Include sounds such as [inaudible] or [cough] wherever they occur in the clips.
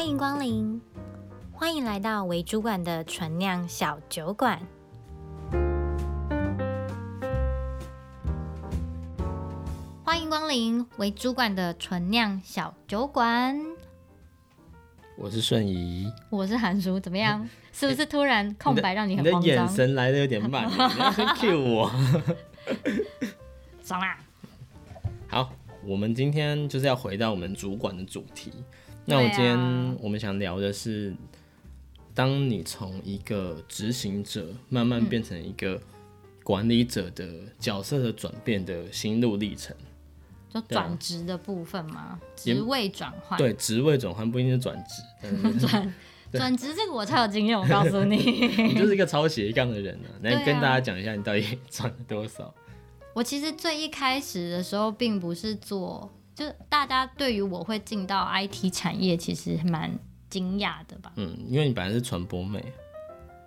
欢迎光临，欢迎来到为主管的纯酿小酒馆。欢迎光临为主管的纯酿小酒馆。我是顺仪，我是韩叔，怎么样？是不是突然空白让你很慌张？你的眼神来的有点慢，[laughs] 你要先 cue 我。爽啦！好，我们今天就是要回到我们主管的主题。那我今天我们想聊的是，当你从一个执行者慢慢变成一个管理者的角色的转变的心路历程。就转职的部分吗？职位转换？对，职位转换不一定是转职。[laughs] 转转职这个我超有经验，我告诉你，[laughs] 你就是一个超斜杠的人呢、啊。[laughs] 那跟大家讲一下，你到底赚了多少？我其实最一开始的时候，并不是做，就大家对于我会进到 IT 产业，其实蛮惊讶的吧？嗯，因为你本来是传播妹，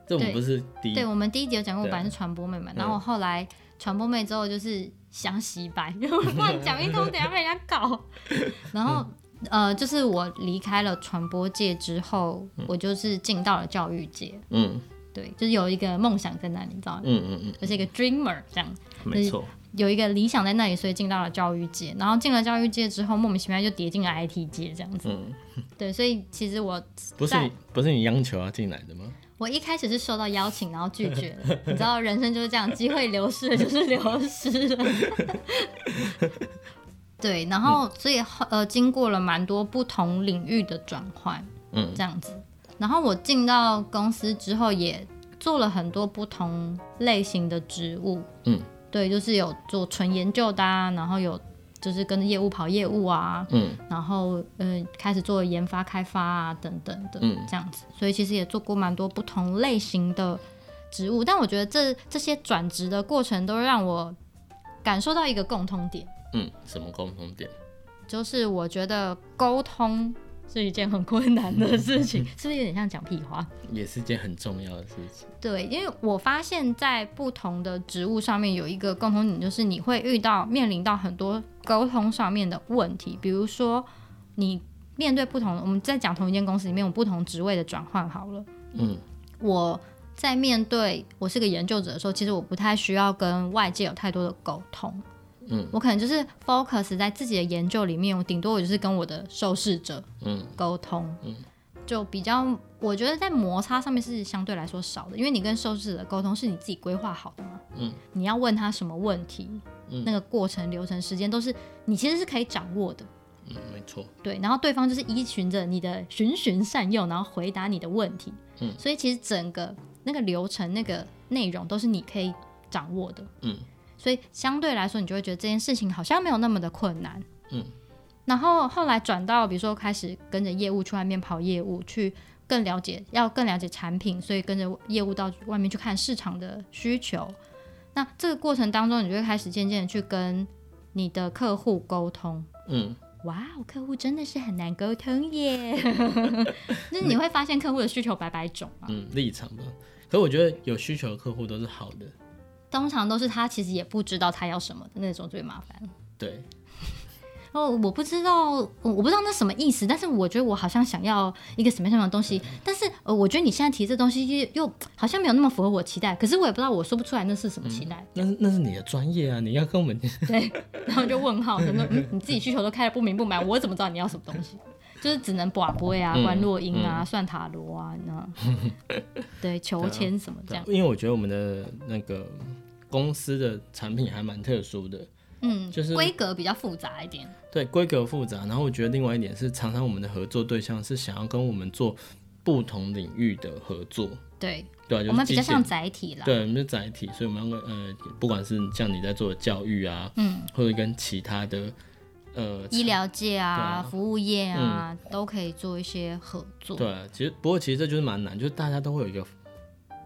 这我们不是第一，对，我们第一集有讲过，我本来是传播妹嘛，然后我后来传播妹之后就是。想洗白，然后乱讲一通，等下被人家搞。[laughs] 然后，呃，就是我离开了传播界之后，嗯、我就是进到了教育界。嗯，对，就是有一个梦想在那里，你知道吗？嗯嗯嗯，就是一个 dreamer 这样。没错。有一个理想在那里，所以进到了教育界。然后进了教育界之后，莫名其妙就跌进了 IT 界这样子。嗯。对，所以其实我不是不是你央求要进来的吗？我一开始是受到邀请，然后拒绝了。[laughs] 你知道，人生就是这样，机会流失了就是流失了。[laughs] 对，然后所以呃，经过了蛮多不同领域的转换，嗯，这样子。然后我进到公司之后，也做了很多不同类型的职务，嗯，对，就是有做纯研究的啊，然后有。就是跟着业务跑业务啊，嗯，然后嗯、呃，开始做研发开发啊等等的，嗯，这样子，所以其实也做过蛮多不同类型的职务，但我觉得这这些转职的过程都让我感受到一个共通点，嗯，什么共通点？就是我觉得沟通。是一件很困难的事情，是不是有点像讲屁话？也是件很重要的事情。对，因为我发现，在不同的职务上面有一个共同点，就是你会遇到面临到很多沟通上面的问题。比如说，你面对不同，我们在讲同一间公司里面有不同职位的转换好了。嗯，我在面对我是个研究者的时候，其实我不太需要跟外界有太多的沟通。嗯，我可能就是 focus 在自己的研究里面，我顶多我就是跟我的受试者嗯。沟通。嗯，嗯，就比较我觉得在摩擦上面是相对来说少的，因为你跟受试者沟通是你自己规划好的嘛，嗯，你要问他什么问题，嗯，那个过程流程时间都是你其实是可以掌握的，嗯，没错，对，然后对方就是依循着你的循循善诱，然后回答你的问题，嗯，所以其实整个那个流程那个内容都是你可以掌握的，嗯。所以相对来说，你就会觉得这件事情好像没有那么的困难。嗯，然后后来转到，比如说开始跟着业务去外面跑业务，去更了解，要更了解产品，所以跟着业务到外面去看市场的需求。那这个过程当中，你就会开始渐渐的去跟你的客户沟通。嗯，哇，客户真的是很难沟通耶。[laughs] 就是你会发现客户的需求百百种啊。嗯，立场吧。可我觉得有需求的客户都是好的。通常都是他其实也不知道他要什么的那种最麻烦。对。哦，我不知道，我我不知道那什么意思，但是我觉得我好像想要一个什么样的东西，但是呃，我觉得你现在提这东西又好像没有那么符合我期待，可是我也不知道，我说不出来那是什么期待。嗯、那那是你的专业啊，你要跟我们。[laughs] 对，然后就问号，说嗯，你自己需求都开的不明不白，我怎么知道你要什么东西？就是只能拔杯啊，观落阴啊，嗯、算塔罗啊，那 [laughs] 对求签什么这样。因为我觉得我们的那个。公司的产品还蛮特殊的，嗯，就是规格比较复杂一点。对，规格复杂。然后我觉得另外一点是，常常我们的合作对象是想要跟我们做不同领域的合作。对，对、啊就是，我们比较像载体啦。对，我们是载体，所以我们要跟呃，不管是像你在做的教育啊，嗯，或者跟其他的呃医疗界啊，啊、服务业啊、嗯，都可以做一些合作。对、啊，其实不过其实这就是蛮难，就是大家都会有一个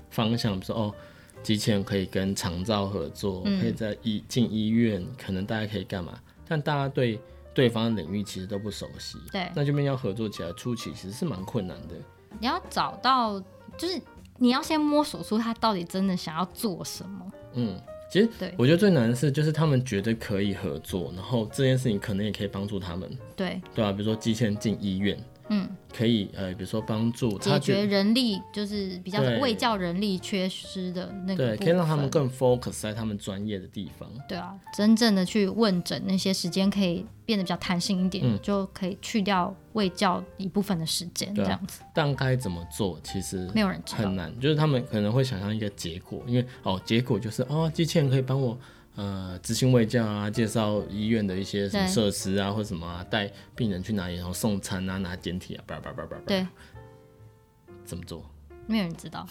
方向，比如说哦。机器人可以跟长照合作，嗯、可以在医进医院，可能大家可以干嘛？但大家对对方的领域其实都不熟悉，对，那这边要合作起来，初期其实是蛮困难的。你要找到，就是你要先摸索出他到底真的想要做什么。嗯，其实对，我觉得最难的是，就是他们觉得可以合作，然后这件事情可能也可以帮助他们。对，对啊，比如说机器人进医院，嗯，可以呃，比如说帮助解决人力，就是比较卫教人力缺失的那个，对，可以让他们更 focus 在他们专业的地方。对啊，真正的去问诊那些时间可以变得比较弹性一点，嗯、就可以去掉卫教一部分的时间，这样子。但该怎么做，其实没有人知道，很难。就是他们可能会想象一个结果，因为哦，结果就是哦，机器人可以帮我。呃，执行卫教啊，介绍医院的一些什么设施啊，或者什么啊，带病人去哪里，然后送餐啊，拿检体啊，叭叭叭叭叭。对，怎么做？没有人知道。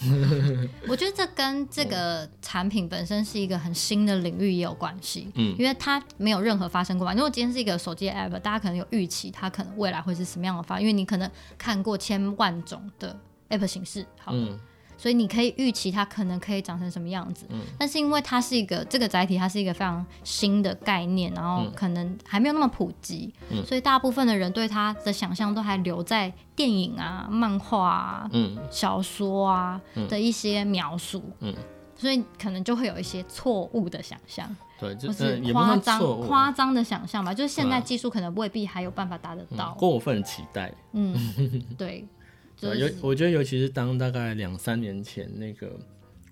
我觉得这跟这个产品本身是一个很新的领域也有关系。嗯，因为它没有任何发生过嘛。如果今天是一个手机 app，大家可能有预期它可能未来会是什么样的发，因为你可能看过千万种的 app 形式。好。嗯所以你可以预期它可能可以长成什么样子，嗯，但是因为它是一个这个载体，它是一个非常新的概念，然后可能还没有那么普及，嗯，所以大部分的人对它的想象都还留在电影啊、漫画啊、嗯、小说啊的一些描述，嗯，所以可能就会有一些错误的想象，对，就是夸张夸张的想象吧，就是现在技术可能未必还有办法达得到，过分期待，嗯，[laughs] 对。对，尤我觉得，尤其是当大概两三年前那个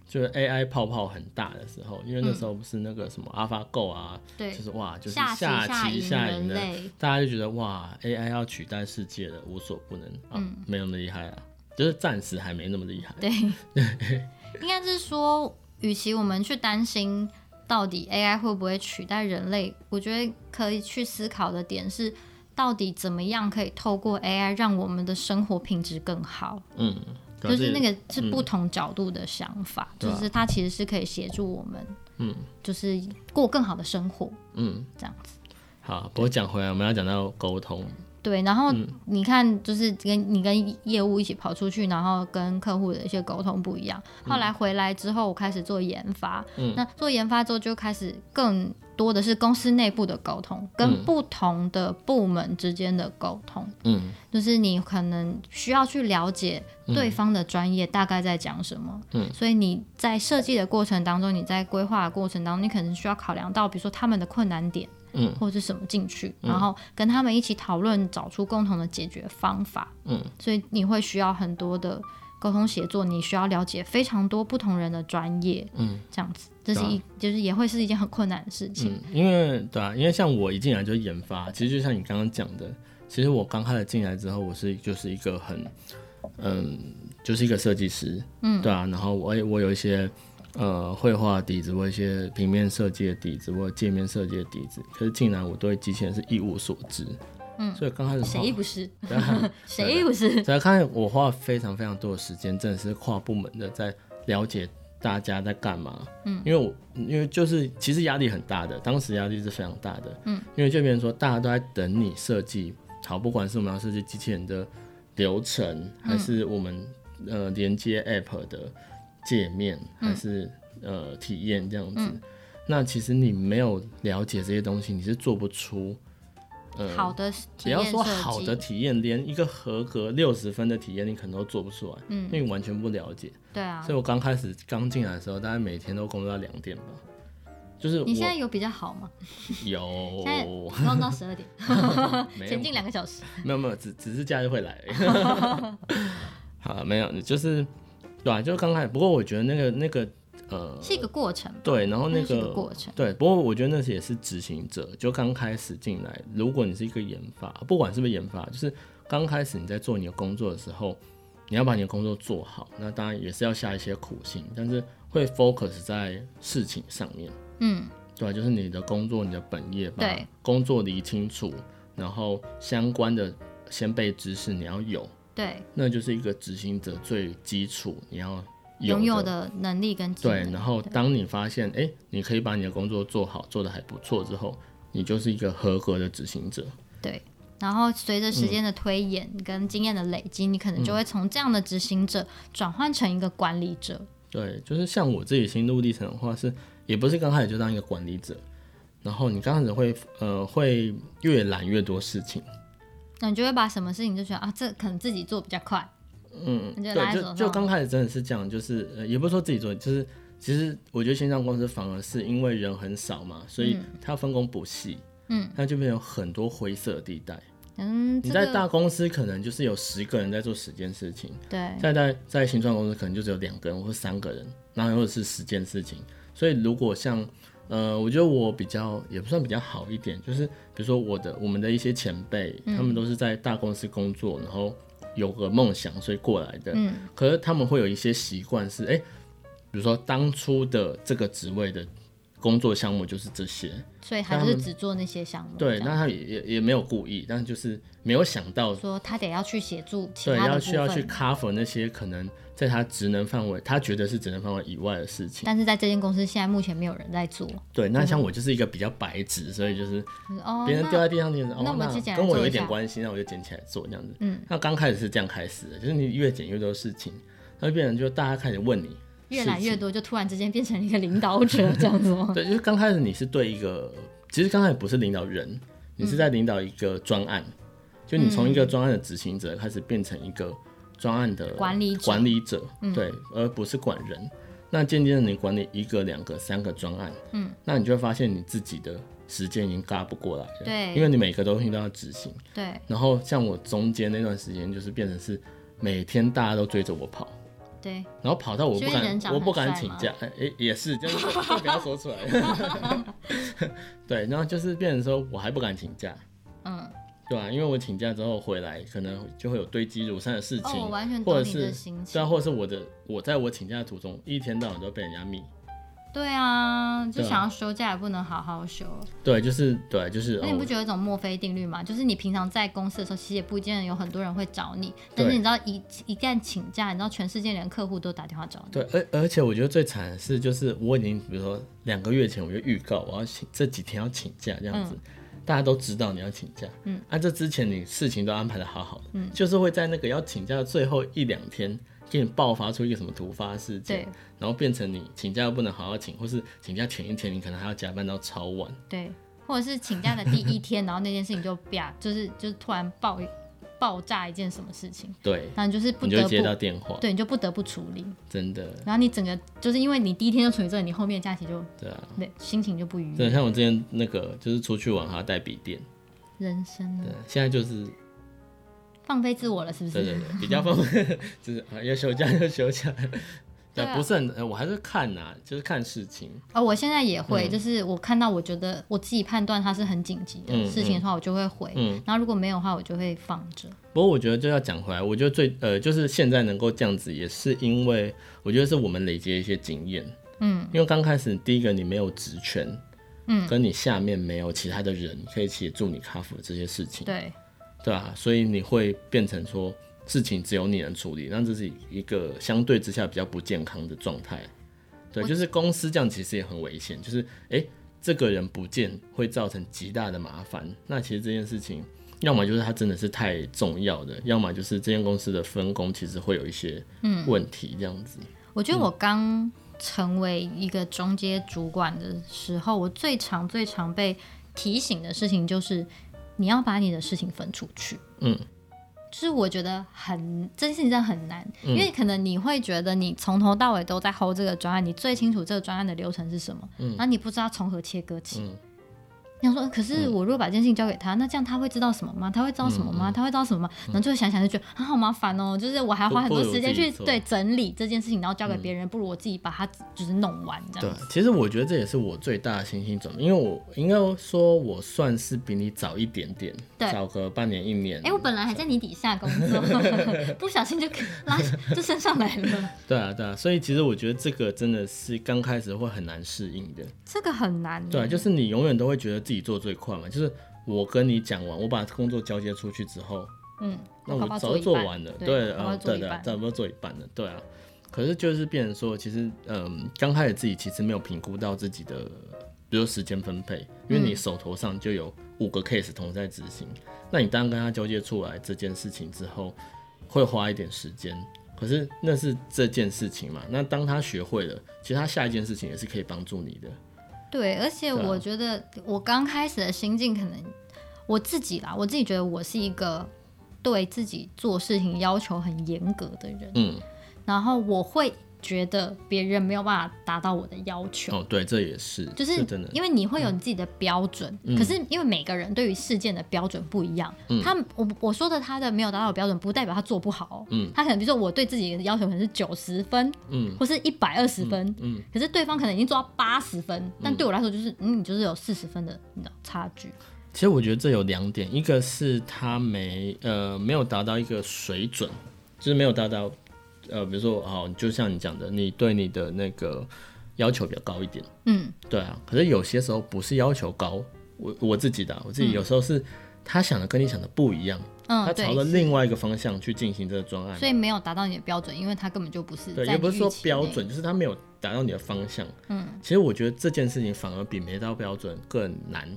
就是 AI 泡泡很大的时候，因为那时候不是那个什么 AlphaGo 啊，对，就是哇，就是下棋下赢的，大家就觉得哇，AI 要取代世界了，无所不能啊，没那么厉害啊，就是暂时还没那么厉害。对，[laughs] [laughs] 应该是说，与其我们去担心到底 AI 会不会取代人类，我觉得可以去思考的点是。到底怎么样可以透过 AI 让我们的生活品质更好？嗯，就是那个是不同角度的想法，嗯、就是它其实是可以协助我们，嗯，就是过更好的生活，嗯，这样子。好，不过讲回来，我们要讲到沟通。对，然后你看，就是跟你跟业务一起跑出去，然后跟客户的一些沟通不一样。后来回来之后，我开始做研发。嗯，那做研发之后，就开始更多的是公司内部的沟通，跟不同的部门之间的沟通。嗯，就是你可能需要去了解对方的专业大概在讲什么。嗯，所以你在设计的过程当中，你在规划的过程当中，你可能需要考量到，比如说他们的困难点。嗯，或者是什么进去，嗯、然后跟他们一起讨论，找出共同的解决方法。嗯，所以你会需要很多的沟通协作，你需要了解非常多不同人的专业。嗯，这样子，这是一、啊、就是也会是一件很困难的事情。嗯、因为对啊，因为像我一进来就研发，其实就像你刚刚讲的，其实我刚开始进来之后，我是就是一个很嗯，就是一个设计师。嗯，对啊，然后我我有一些。呃，绘画底子，或一些平面设计的底子，或界面设计的底子，可是竟然我对机器人是一无所知。嗯，所以刚开始谁不是？谁不是？所以看我花了非常非常多的时间，真的是跨部门的在了解大家在干嘛。嗯，因为我因为就是其实压力很大的，当时压力是非常大的。嗯，因为这边说大家都在等你设计好，不管是我们要设计机器人的流程，还是我们呃连接 App 的。界面还是、嗯、呃体验这样子，嗯、那其实你没有了解这些东西，你是做不出呃好的体验。不要说好的体验，连一个合格六十分的体验你可能都做不出来，嗯，因为你完全不了解。对啊，所以我刚开始刚进来的时候，大概每天都工作到两点吧。就是你现在有比较好吗？有，现在工作到十二点，[laughs] 前进两个小时。没有没有，只只是假日会来。[laughs] 好，没有，就是。对啊，就刚开始。不过我觉得那个那个呃，是一个过程。对，然后那个，个过程。对，不过我觉得那也是执行者。就刚开始进来，如果你是一个研发，不管是不是研发，就是刚开始你在做你的工作的时候，你要把你的工作做好。那当然也是要下一些苦心，但是会 focus 在事情上面。嗯，对，就是你的工作，你的本业，把工作理清楚，然后相关的先辈知识你要有。对，那就是一个执行者最基础你要拥有的能力跟对。然后当你发现，哎，你可以把你的工作做好，做的还不错之后，你就是一个合格的执行者。对，然后随着时间的推演跟经验的累积，嗯、你可能就会从这样的执行者转换成一个管理者。对，就是像我自己心路历程的话是，是也不是刚开始就当一个管理者，然后你刚开始会呃会越揽越多事情。那你就会把什么事情就觉得啊，这可能自己做比较快。嗯，对，就就刚开始真的是这样，就是呃，也不是说自己做，就是其实我觉得线上公司反而是因为人很少嘛，所以它分工不细，嗯，那就变有很多灰色地带。嗯，你在大公司可能就是有十个人在做十件事情，对，在在在新创公司可能就只有两个人或三个人，然后或者是十件事情。所以如果像呃，我觉得我比较也不算比较好一点，就是比如说我的我们的一些前辈，他们都是在大公司工作，然后有个梦想，所以过来的。嗯，可是他们会有一些习惯是，哎、欸，比如说当初的这个职位的。工作项目就是这些，所以他就是只做那些项目。对，那他也也也没有故意，但就是没有想到说他得要去协助其他，对，要需要去 cover 那些可能在他职能范围，他觉得是职能范围以外的事情。但是在这间公司现在目前没有人在做。对，那像我就是一个比较白纸，所以就是别人掉在地上，你哦，那跟我有一点关系，那我就捡起来做这样子。嗯，那刚开始是这样开始的，就是你越捡越多事情，那就变成就大家开始问你。越来越多，就突然之间变成一个领导者这样子吗？[laughs] 对，就是刚开始你是对一个，其实刚开始不是领导人，你是在领导一个专案，嗯、就你从一个专案的执行者开始变成一个专案的管理管理者，对，而不是管人。嗯、那渐渐的你管理一个、两个、三个专案，嗯，那你就会发现你自己的时间已经嘎不过来了，对，因为你每个东西都要执行，对。然后像我中间那段时间，就是变成是每天大家都追着我跑。对，然后跑到我不敢，我不敢请假，哎、欸，也是，就是 [laughs] 就不要说出来。[laughs] 对，然后就是变成说我还不敢请假，嗯，对啊，因为我请假之后回来，可能就会有堆积如山的事情，哦、完全懂你的心情，或者是对啊，或者是我的，我在我请假的途中，一天到晚都被人家密。对啊，就想要休假也不能好好休。对，就是对，就是。那你不觉得一种墨菲定律吗？就是你平常在公司的时候，其实也不见得有很多人会找你，但是你知道一一旦请假，你知道全世界连客户都打电话找你。对，而而且我觉得最惨的是，就是我已经比如说两个月前我就预告我要请这几天要请假这样子，嗯、大家都知道你要请假，嗯，啊，这之前你事情都安排的好好的，嗯，就是会在那个要请假的最后一两天。给你爆发出一个什么突发事件，对。然后变成你请假又不能好好请，或是请假前一天你可能还要加班到超晚，对，或者是请假的第一天，然后那件事情就啪，就是就是突然爆爆炸一件什么事情，对，然后就是不得不接到电话，对，你就不得不处理，真的，然后你整个就是因为你第一天就处理这个，你后面假期就对啊，对，心情就不愉悦，对，像我之前那个就是出去玩还要带笔电，人生，对，现在就是。放飞自我了，是不是？对对对，比较放飞，[laughs] 就是啊，要休假就休假。对，不是很，我还是看呐，就是看事情。哦，我现在也会，就是我看到我觉得我自己判断它是很紧急的事情的话，我就会回。嗯。然后如果没有的话，我就会放着。不过我觉得就要讲回来，我觉得最呃，就是现在能够这样子，也是因为我觉得是我们累积一些经验。嗯。因为刚开始第一个你没有职权，嗯，跟你下面没有其他的人可以协助你克服这些事情。对。对啊，所以你会变成说事情只有你能处理，那这是一个相对之下比较不健康的状态。对，就是公司这样其实也很危险，就是哎，这个人不见会造成极大的麻烦。那其实这件事情，要么就是他真的是太重要的，要么就是这间公司的分工其实会有一些问题这样子。嗯，我觉得我刚成为一个中阶主管的时候，我最常最常被提醒的事情就是。你要把你的事情分出去，嗯，就是我觉得很这件事情真的很难，嗯、因为可能你会觉得你从头到尾都在 hold 这个专案，你最清楚这个专案的流程是什么，嗯，然后你不知道从何切割起。嗯你说，可是我如果把这件事情交给他，那这样他会知道什么吗？他会知道什么吗？他会知道什么吗？然后就会想想就觉得啊，好麻烦哦，就是我还要花很多时间去对整理这件事情，然后交给别人，不如我自己把它就是弄完这样。对，其实我觉得这也是我最大的信心准备，因为我应该说我算是比你早一点点，早个半年一年。哎，我本来还在你底下工作，[laughs] 不小心就拉就升上来了。[laughs] 对啊，对啊，所以其实我觉得这个真的是刚开始会很难适应的。这个很难。对，就是你永远都会觉得自己做最快嘛，就是我跟你讲完，我把工作交接出去之后，嗯，那我早就做完了，对啊，对的，差不多做一半了，对啊。可是就是变成说，其实，嗯，刚开始自己其实没有评估到自己的，比如时间分配，因为你手头上就有五个 case 同时在执行，嗯、那你当跟他交接出来这件事情之后，会花一点时间，可是那是这件事情嘛，那当他学会了，其实他下一件事情也是可以帮助你的。对，而且我觉得我刚开始的心境，可能我自己啦，我自己觉得我是一个对自己做事情要求很严格的人，嗯，然后我会觉得别人没有办法达到我的要求。哦，对，这也是，就是真的，因为你会有你自己的标准，嗯、可是因为每个人对于事件的标准不一样，嗯、他我我说的他的没有达到的标准，不代表他做不好。嗯，他可能比如说我对自己的要求可能是九十分，嗯，或是一百二十分，嗯，嗯。可是对方可能已经做到八十分，但对我来说就是嗯，你就是有四十分的你的差距。其实我觉得这有两点，一个是他没呃没有达到一个水准，就是没有达到呃比如说好，就像你讲的，你对你的那个要求比较高一点，嗯，对啊。可是有些时候不是要求高，我我自己的我自己有时候是他想的跟你想的不一样，嗯，他朝着另外一个方向去进行这个专案，所以没有达到你的标准，因为他根本就不是对，也不是说标准，就是他没有达到你的方向，嗯。其实我觉得这件事情反而比没到标准更难。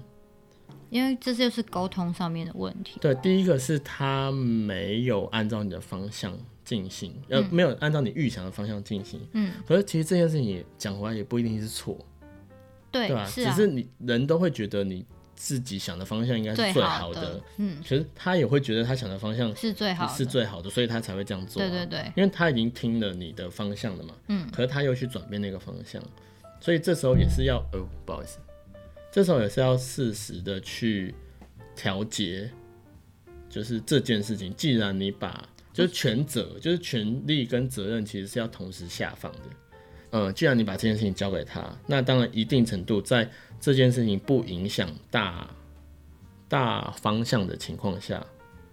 因为这就是沟通上面的问题。对，第一个是他没有按照你的方向进行，嗯、呃，没有按照你预想的方向进行。嗯。可是其实这件事情也讲回来也不一定是错。对。对吧？只是你人都会觉得你自己想的方向应该是最好的。嗯。其实他也会觉得他想的方向是最好的，是最好的，所以他才会这样做、啊。对对对。因为他已经听了你的方向了嘛。嗯。可是他又去转变那个方向，所以这时候也是要，呃，不好意思。这时候也是要适时的去调节，就是这件事情。既然你把就是权责，就是权力跟责任，其实是要同时下放的。嗯，既然你把这件事情交给他，那当然一定程度在这件事情不影响大大方向的情况下，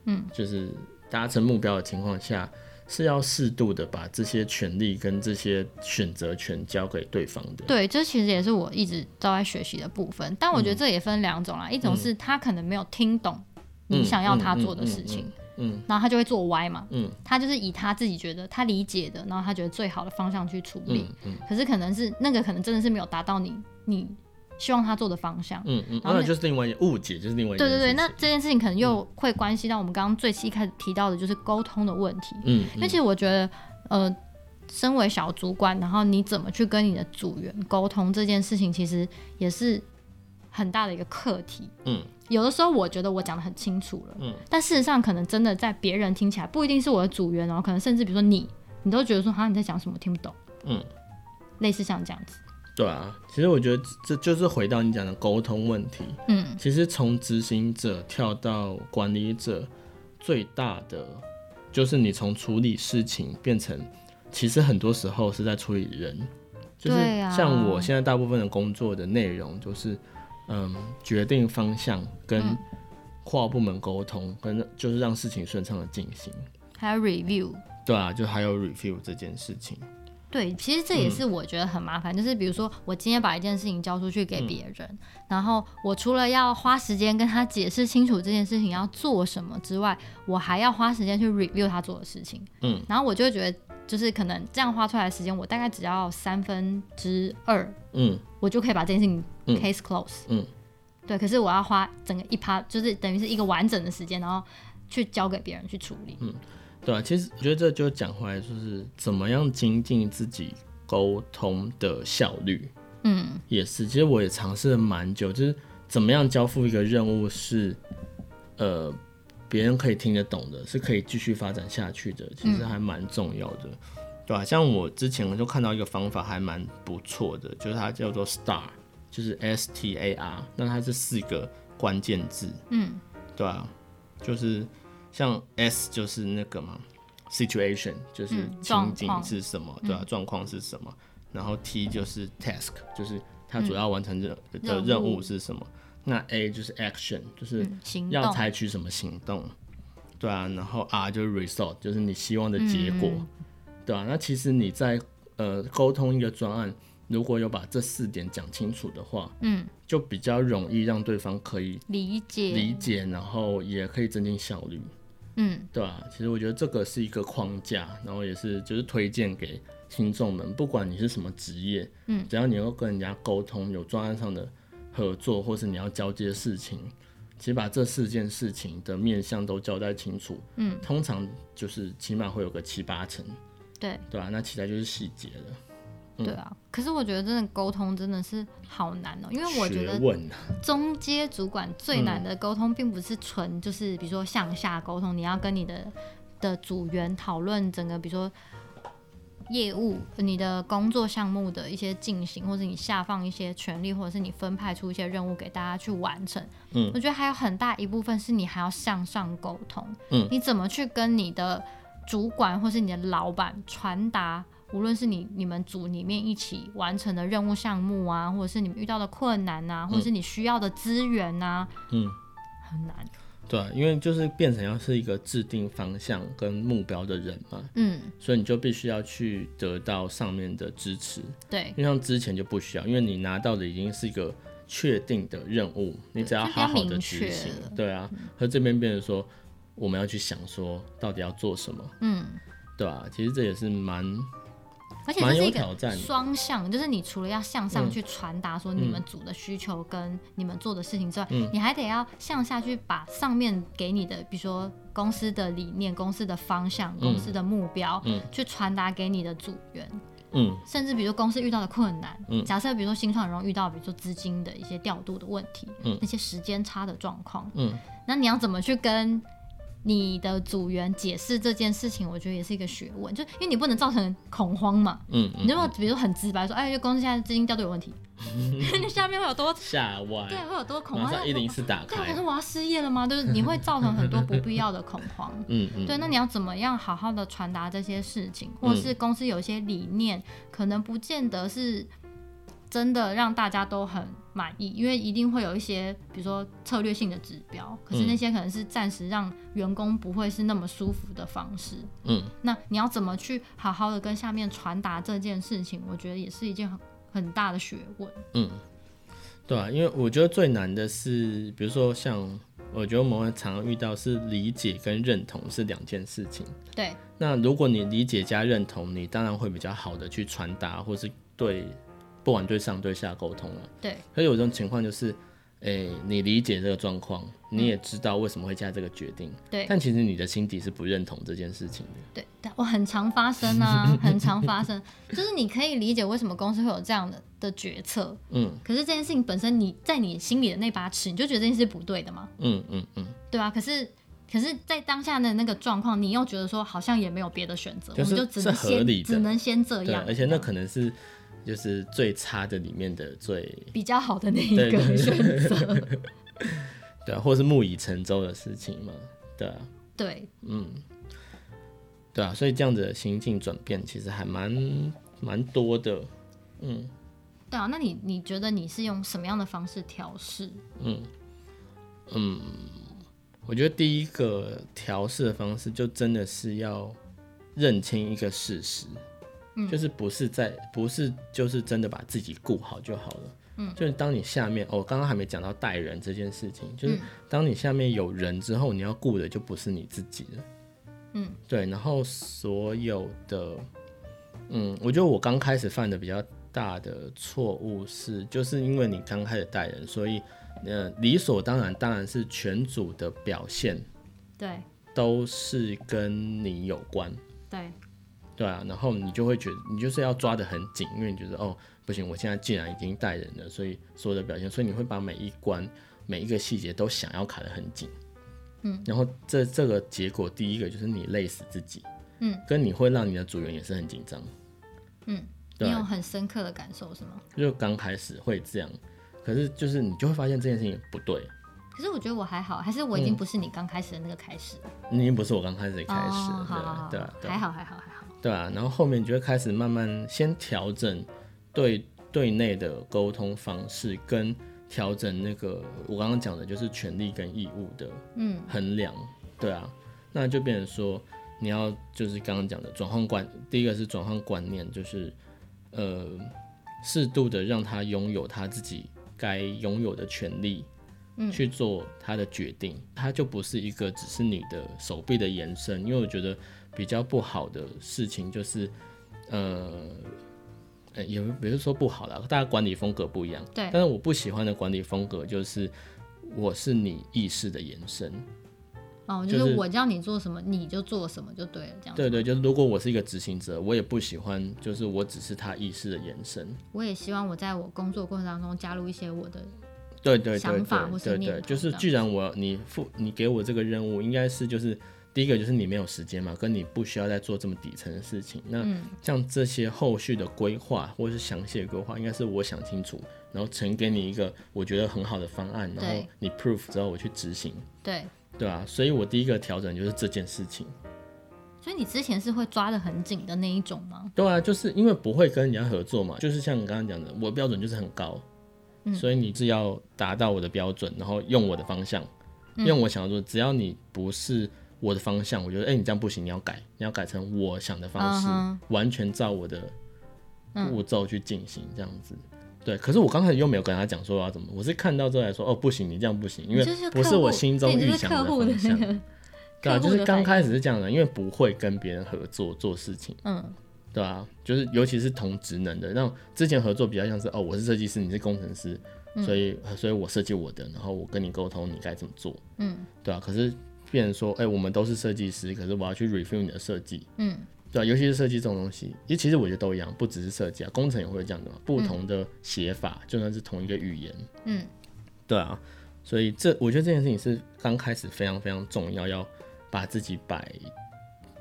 嗯，就是达成目标的情况下。是要适度的把这些权利跟这些选择权交给对方的。对，这其实也是我一直都在学习的部分。但我觉得这也分两种啦，嗯、一种是他可能没有听懂你想要他做的事情，嗯，嗯，嗯，嗯，然后他就会做歪嘛，嗯，他就是以他自己觉得他理解的，然后他觉得最好的方向去处理，嗯，嗯，可是可能是那个可能真的是没有达到你你。希望他做的方向，嗯嗯，然后那就是另外一个误解，就是另外一个。对对对，那这件事情可能又会关系到我们刚刚最一开始提到的，就是沟通的问题。嗯，因为其实我觉得，呃，身为小主管，然后你怎么去跟你的组员沟通这件事情，其实也是很大的一个课题。嗯，有的时候我觉得我讲的很清楚了，嗯，但事实上可能真的在别人听起来不一定是我的组员，哦可能甚至比如说你，你都觉得说，好像你在讲什么，听不懂。嗯，类似像这样子。对啊，其实我觉得这就是回到你讲的沟通问题。嗯，其实从执行者跳到管理者，最大的就是你从处理事情变成，其实很多时候是在处理人。就是像我现在大部分的工作的内容，就是嗯，决定方向跟跨部门沟通，跟就是让事情顺畅的进行。还有 review。对啊，就还有 review 这件事情。对，其实这也是我觉得很麻烦，嗯、就是比如说我今天把一件事情交出去给别人，嗯、然后我除了要花时间跟他解释清楚这件事情要做什么之外，我还要花时间去 review 他做的事情。嗯，然后我就会觉得，就是可能这样花出来的时间，我大概只要三分之二，嗯，我就可以把这件事情 case close。嗯，嗯对，可是我要花整个一趴，就是等于是一个完整的时间，然后去交给别人去处理。嗯。对啊，其实我觉得这就讲回来，就是怎么样精进自己沟通的效率。嗯，也是。其实我也尝试了蛮久，就是怎么样交付一个任务是，呃，别人可以听得懂的，是可以继续发展下去的。其实还蛮重要的，嗯、对吧、啊？像我之前就看到一个方法，还蛮不错的，就是它叫做 STAR，就是 S T A R，那它是四个关键字。嗯，对啊，就是。像 S 就是那个嘛，situation 就是情景是什么，嗯、对啊，状况是什么。然后 T 就是 task，就是它主要完成的的任务是什么。嗯、那 A 就是 action，就是要采取什么行动，嗯、对啊。然后 R 就是 result，就是你希望的结果，嗯、对啊。那其实你在呃沟通一个专案，如果有把这四点讲清楚的话，嗯，就比较容易让对方可以理解。理解，然后也可以增进效率。嗯，对啊，其实我觉得这个是一个框架，然后也是就是推荐给听众们，不管你是什么职业，嗯，只要你能够跟人家沟通，有专案上的合作，或是你要交接事情，其实把这四件事情的面向都交代清楚，嗯，通常就是起码会有个七八成，对，对啊，那其他就是细节了。对啊，嗯、可是我觉得真的沟通真的是好难哦、喔，因为我觉得中阶主管最难的沟通，并不是纯就是比如说向下沟通，你要跟你的的组员讨论整个比如说业务、你的工作项目的一些进行，或者你下放一些权利，或者是你分派出一些任务给大家去完成。嗯，我觉得还有很大一部分是你还要向上沟通。嗯，你怎么去跟你的主管或是你的老板传达，无论是你你们组里面一起完成的任务项目啊，或者是你们遇到的困难啊，或者是你需要的资源啊，嗯，很难。对啊，因为就是变成要是一个制定方向跟目标的人嘛，嗯，所以你就必须要去得到上面的支持，对，因为像之前就不需要，因为你拿到的已经是一个确定的任务，你只要好好的执行，对啊，和这边变成说我们要去想说到底要做什么，嗯，对啊，其实这也是蛮。而且这是一个双向，就是你除了要向上去传达说你们组的需求跟你们做的事情之外，嗯、你还得要向下去把上面给你的，比如说公司的理念、公司的方向、公司的目标，嗯、去传达给你的组员。嗯，甚至比如说公司遇到的困难，嗯、假设比如说新创很容易遇到，比如说资金的一些调度的问题，嗯、那些时间差的状况，嗯，那你要怎么去跟？你的组员解释这件事情，我觉得也是一个学问，就因为你不能造成恐慌嘛。嗯，嗯，你就比如说很直白说，哎，这公司现在资金调度有问题，你下面会有多吓歪？对，会有多恐慌？马上一零四打开。对，可是我要失业了吗？就是你会造成很多不必要的恐慌。嗯 [laughs] 嗯。对，那你要怎么样好好的传达这些事情，或是公司有一些理念，可能不见得是。真的让大家都很满意，因为一定会有一些，比如说策略性的指标，可是那些可能是暂时让员工不会是那么舒服的方式。嗯，那你要怎么去好好的跟下面传达这件事情？我觉得也是一件很很大的学问。嗯，对啊，因为我觉得最难的是，比如说像我觉得我们会常常遇到是理解跟认同是两件事情。对，那如果你理解加认同，你当然会比较好的去传达，或是对。不管对上对下沟通了，对。可有一种情况就是，诶、欸，你理解这个状况，你也知道为什么会下这个决定，对。但其实你的心底是不认同这件事情的，对。但我很常发生啊，[laughs] 很常发生，就是你可以理解为什么公司会有这样的的决策，嗯。可是这件事情本身，你在你心里的那把尺，你就觉得这件事是不对的嘛？嗯嗯嗯，对啊。可是，可是在当下的那个状况，你又觉得说好像也没有别的选择，就是、我们就只能先只能先这样，而且那可能是。就是最差的里面的最比较好的那一个选择，[laughs] 对啊，或是木已成舟的事情嘛，对啊，对，嗯，对啊，所以这样子的心境转变其实还蛮蛮多的，嗯，对啊，那你你觉得你是用什么样的方式调试？嗯嗯，我觉得第一个调试的方式就真的是要认清一个事实。就是不是在不是就是真的把自己顾好就好了。嗯，就是当你下面我，刚刚还没讲到带人这件事情，就是当你下面有人之后，你要顾的就不是你自己了。嗯，对。然后所有的，嗯，我觉得我刚开始犯的比较大的错误是，就是因为你刚开始带人，所以呃理所当然当然是全组的表现，对，都是跟你有关。对。对啊，然后你就会觉得你就是要抓得很紧，因为你觉得哦不行，我现在既然已经带人了，所以所有的表现，所以你会把每一关每一个细节都想要卡得很紧，嗯，然后这这个结果第一个就是你累死自己，嗯，跟你会让你的组员也是很紧张，嗯，对，你有很深刻的感受是吗？就刚开始会这样，可是就是你就会发现这件事情不对。可是我觉得我还好，还是我已经不是你刚开始的那个开始。了，你已经不是我刚开始的开始对对，还好还好还好。对啊，然后后面你就会开始慢慢先调整对对内的沟通方式，跟调整那个我刚刚讲的就是权利跟义务的嗯衡量，嗯、对啊，那就变成说你要就是刚刚讲的转换观，第一个是转换观念，就是呃适度的让他拥有他自己该拥有的权利，嗯，去做他的决定，他就不是一个只是你的手臂的延伸，因为我觉得。比较不好的事情就是，呃，也不是说不好了，大家管理风格不一样。对。但是我不喜欢的管理风格就是，我是你意识的延伸。哦，就是我叫你做什么，就是、你就做什么就对了，这样。对对，就是如果我是一个执行者，我也不喜欢，就是我只是他意识的延伸。我也希望我在我工作过程当中加入一些我的对对想法或是对对，就是既然我你付你给我这个任务，应该是就是。第一个就是你没有时间嘛，跟你不需要再做这么底层的事情。那像这些后续的规划或者是详细的规划，应该是我想清楚，然后呈给你一个我觉得很好的方案，然后你 proof 之后我去执行。对，对啊，所以我第一个调整就是这件事情。所以你之前是会抓得很紧的那一种吗？对啊，就是因为不会跟人家合作嘛，就是像你刚刚讲的，我的标准就是很高，嗯，所以你是要达到我的标准，然后用我的方向，用我想要做，只要你不是。我的方向，我觉得，哎、欸，你这样不行，你要改，你要改成我想的方式，uh huh. 完全照我的步骤去进行，这样子。嗯、对，可是我刚开始又没有跟他讲说要怎么，我是看到之后来说，哦，不行，你这样不行，因为不是我心中预想的方向。[laughs] 对啊，就是刚开始是这样的，因为不会跟别人合作做事情。嗯，对啊，就是尤其是同职能的，那之前合作比较像是，哦，我是设计师，你是工程师，嗯、所以所以我设计我的，然后我跟你沟通，你该怎么做。嗯，对啊，可是。变成说，哎、欸，我们都是设计师，可是我要去 review 你的设计，嗯，对啊，尤其是设计这种东西，因为其实我觉得都一样，不只是设计啊，工程也会这样的嘛，不同的写法，嗯、就算是同一个语言，嗯，对啊，所以这我觉得这件事情是刚开始非常非常重要，要把自己摆，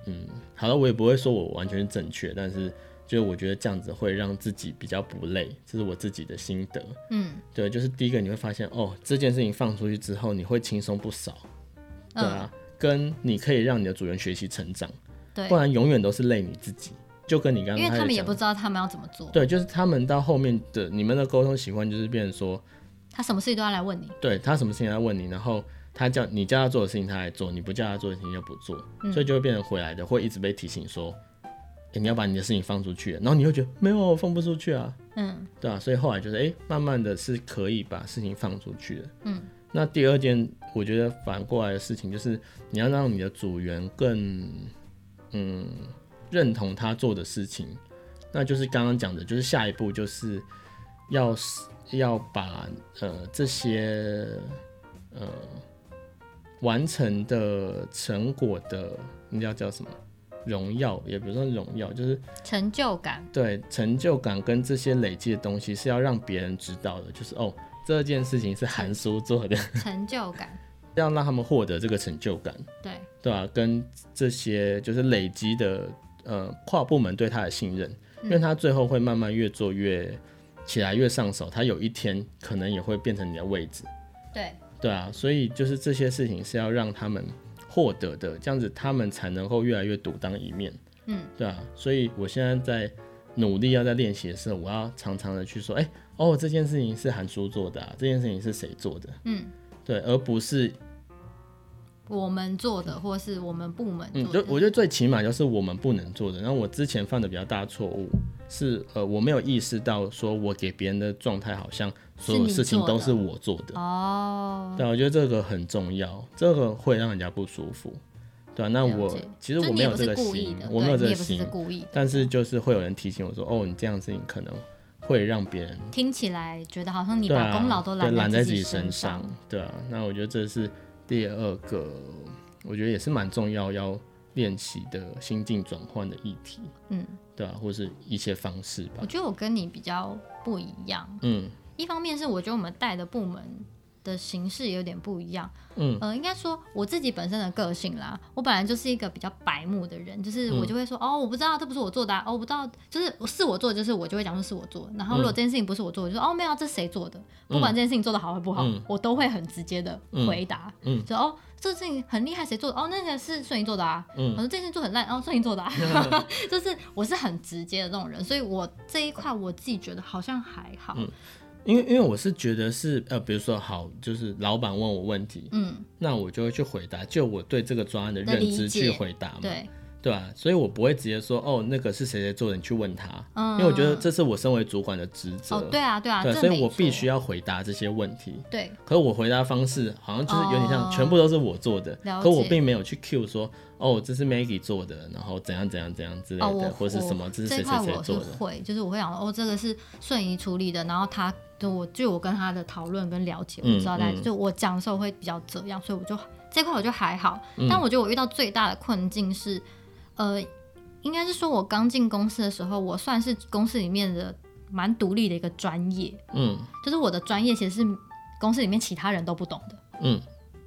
嗯，好了，我也不会说我完全是正确，但是就我觉得这样子会让自己比较不累，这是我自己的心得，嗯，对，就是第一个你会发现，哦，这件事情放出去之后，你会轻松不少。对啊，跟你可以让你的主人学习成长，对，不然永远都是累你自己。就跟你刚刚，因为他们也不知道他们要怎么做。对，就是他们到后面的你们的沟通习惯就是变成说，他什么事情都要来问你。对，他什么事情要问你，然后他叫你叫他做的事情他来做，你不叫他做的事情就不做，嗯、所以就会变成回来的会一直被提醒说，欸、你要把你的事情放出去，然后你会觉得没有，我放不出去啊。嗯，对啊，所以后来就是哎、欸，慢慢的是可以把事情放出去的。嗯。那第二件，我觉得反过来的事情就是，你要让你的组员更，嗯，认同他做的事情，那就是刚刚讲的，就是下一步就是要要把呃这些呃完成的成果的，你要叫什么荣耀，也不是说荣耀，就是成就感。对，成就感跟这些累积的东西是要让别人知道的，就是哦。这件事情是韩叔做的，[laughs] 成就感，要让他们获得这个成就感，对对吧、啊？跟这些就是累积的呃跨部门对他的信任，嗯、因为他最后会慢慢越做越起来越上手，他有一天可能也会变成你的位置，对对啊，所以就是这些事情是要让他们获得的，这样子他们才能够越来越独当一面，嗯，对啊，所以我现在在努力要在练习的时候，我要常常的去说，哎、欸。哦，这件事情是韩叔做的啊，这件事情是谁做的？嗯，对，而不是我们做的，或是我们部门做的。嗯，就我觉得最起码就是我们不能做的。然后我之前犯的比较大错误是，呃，我没有意识到说我给别人的状态好像所有事情都是我做的。哦，对，我觉得这个很重要，这个会让人家不舒服。对啊，那我其实我没有这个心，我没有这个心，但是就是会有人提醒我说，哦，你这样子你可能。会让别人听起来觉得好像你把功劳都揽在自己身上，对啊，那我觉得这是第二个，我觉得也是蛮重要要练习的心境转换的议题，嗯，对啊，或是一些方式吧。我觉得我跟你比较不一样，嗯，一方面是我觉得我们带的部门。的形式也有点不一样，嗯，呃，应该说我自己本身的个性啦，我本来就是一个比较白目的人，就是我就会说，嗯、哦，我不知道这不是我做的，啊，哦，我不知道，就是是我做的，就是我就会讲说是我做的，然后如果这件事情不是我做的，就说哦，没有，这是谁做的？不管这件事情做得好或不好，嗯、我都会很直接的回答，嗯，就哦，这个事情很厉害，谁做的？哦，那个是顺仪做的啊，嗯，我说这件事做很烂，哦，顺仪做的啊，嗯、[laughs] 就是我是很直接的这种人，所以我这一块我自己觉得好像还好。嗯因为因为我是觉得是呃，比如说好，就是老板问我问题，嗯，那我就会去回答，就我对这个专案的认知去回答嘛，对对吧？所以我不会直接说哦，那个是谁谁做的，你去问他，嗯，因为我觉得这是我身为主管的职责，哦，对啊对啊，对，所以我必须要回答这些问题，对。可是我回答方式好像就是有点像全部都是我做的，可我并没有去 cue 说哦，这是 Maggie 做的，然后怎样怎样怎样之类的，或是什么这是谁谁谁做的，会就是我会想哦，这个是瞬移处理的，然后他。就我就我跟他的讨论跟了解，我知道大家、嗯嗯、就我讲的时候会比较这样，所以我就这块我就还好。嗯、但我觉得我遇到最大的困境是，呃，应该是说我刚进公司的时候，我算是公司里面的蛮独立的一个专业，嗯，就是我的专业其实是公司里面其他人都不懂的，嗯，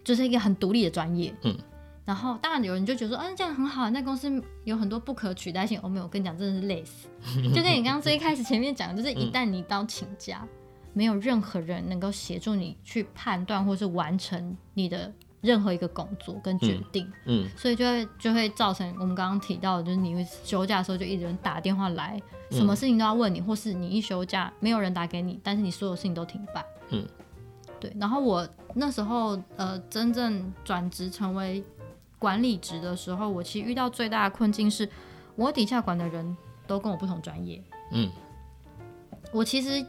就是一个很独立的专业，嗯。然后当然有人就觉得说，嗯、啊，这样很好，那公司有很多不可取代性。我没有，我跟你讲，真的是累死。[laughs] 就跟你刚刚最一开始前面讲的，就是一旦你到请假，嗯、没有任何人能够协助你去判断或是完成你的任何一个工作跟决定。嗯，嗯，所以就会就会造成我们刚刚提到的，就是你会休假的时候就一直人打电话来，什么事情都要问你，或是你一休假没有人打给你，但是你所有事情都停摆。嗯，对。然后我那时候呃，真正转职成为管理职的时候，我其实遇到最大的困境是，我底下管的人都跟我不同专业。嗯，我其实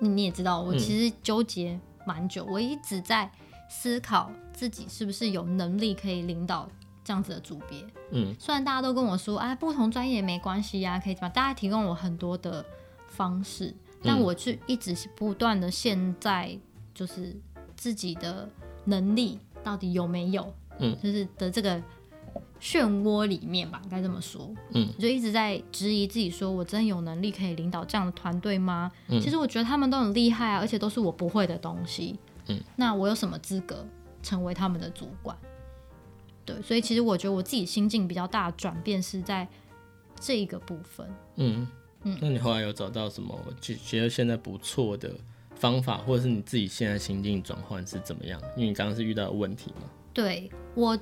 你也知道，我其实纠结蛮久，嗯、我一直在思考自己是不是有能力可以领导这样子的组别。嗯，虽然大家都跟我说，哎，不同专业没关系呀、啊，可以怎么？大家提供我很多的方式，但我是一直是不断的陷在就是自己的能力到底有没有？嗯，就是的这个漩涡里面吧，该这么说。嗯，我就一直在质疑自己，说我真有能力可以领导这样的团队吗？嗯，其实我觉得他们都很厉害啊，而且都是我不会的东西。嗯，那我有什么资格成为他们的主管？对，所以其实我觉得我自己心境比较大的转变是在这一个部分。嗯嗯，那你后来有找到什么觉觉得现在不错的方法，或者是你自己现在心境转换是怎么样？因为你刚刚是遇到问题嘛。对我，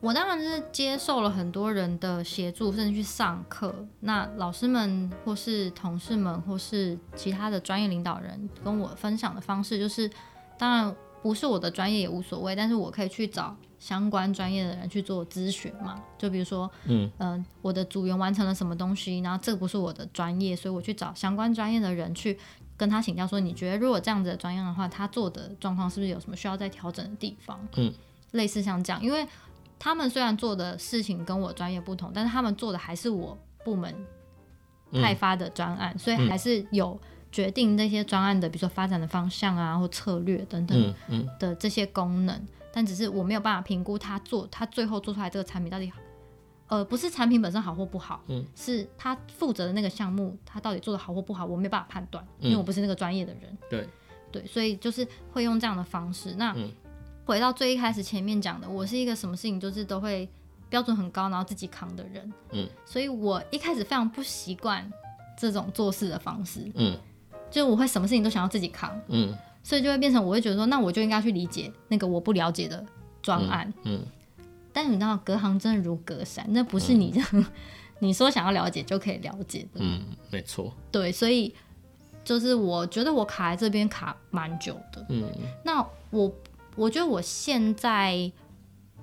我当然是接受了很多人的协助，甚至去上课。那老师们或是同事们，或是其他的专业领导人跟我分享的方式，就是当然不是我的专业也无所谓，但是我可以去找相关专业的人去做咨询嘛。就比如说，嗯嗯、呃，我的组员完成了什么东西，然后这个不是我的专业，所以我去找相关专业的人去跟他请教，说你觉得如果这样子的专业的话，他做的状况是不是有什么需要再调整的地方？嗯。类似像这样，因为他们虽然做的事情跟我专业不同，但是他们做的还是我部门派发的专案，嗯、所以还是有决定那些专案的，比如说发展的方向啊，或策略等等的这些功能。嗯嗯、但只是我没有办法评估他做他最后做出来这个产品到底，呃，不是产品本身好或不好，嗯、是他负责的那个项目他到底做的好或不好，我没有办法判断，因为我不是那个专业的人。对对，所以就是会用这样的方式。那。嗯回到最一开始前面讲的，我是一个什么事情就是都会标准很高，然后自己扛的人。嗯，所以我一开始非常不习惯这种做事的方式。嗯，就我会什么事情都想要自己扛。嗯，所以就会变成我会觉得说，那我就应该去理解那个我不了解的专案。嗯，嗯，但是你知道，隔行真的如隔山，那不是你这样、嗯、[laughs] 你说想要了解就可以了解的。嗯，没错。对，所以就是我觉得我卡在这边卡蛮久的。嗯，那我。我觉得我现在，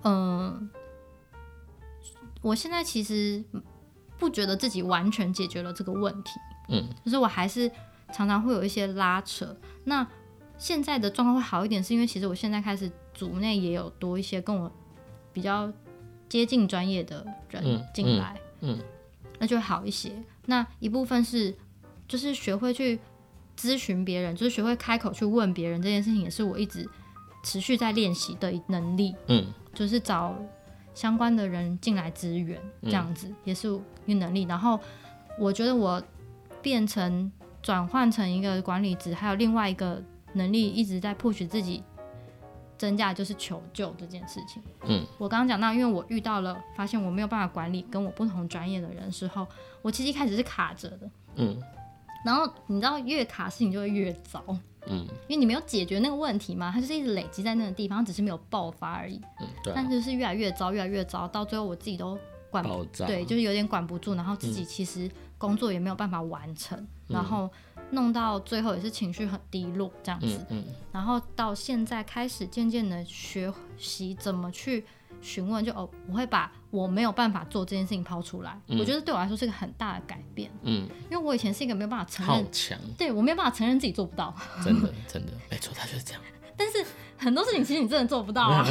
嗯、呃，我现在其实不觉得自己完全解决了这个问题，嗯，就是我还是常常会有一些拉扯。那现在的状况会好一点，是因为其实我现在开始组内也有多一些跟我比较接近专业的人进来，嗯，嗯，嗯，那就会好一些。那一部分是就是学会去咨询别人，就是学会开口去问别人这件事情，也是我一直。持续在练习的能力，嗯，就是找相关的人进来支援，这样子也是一个能力。然后我觉得我变成转换成一个管理职，还有另外一个能力一直在 push 自己增加，就是求救这件事情。嗯，我刚刚讲到，因为我遇到了，发现我没有办法管理跟我不同专业的人时候，我其实一开始是卡着的，嗯，然后你知道越卡事情就会越糟。嗯，因为你没有解决那个问题嘛，它就是一直累积在那个地方，只是没有爆发而已。嗯，对啊。但就是越来越糟，越来越糟，到最后我自己都管不，对，就是有点管不住，然后自己其实工作也没有办法完成，嗯，然后弄到最后也是情绪很低落这样子。嗯，嗯，然后到现在开始渐渐的学习怎么去。询问就哦，我会把我没有办法做这件事情抛出来。嗯、我觉得对我来说是一个很大的改变。嗯，因为我以前是一个没有办法承认，好强，对我没有办法承认自己做不到。真的，真的，没错，他就是这样。[laughs] 但是很多事情其实你真的做不到啊。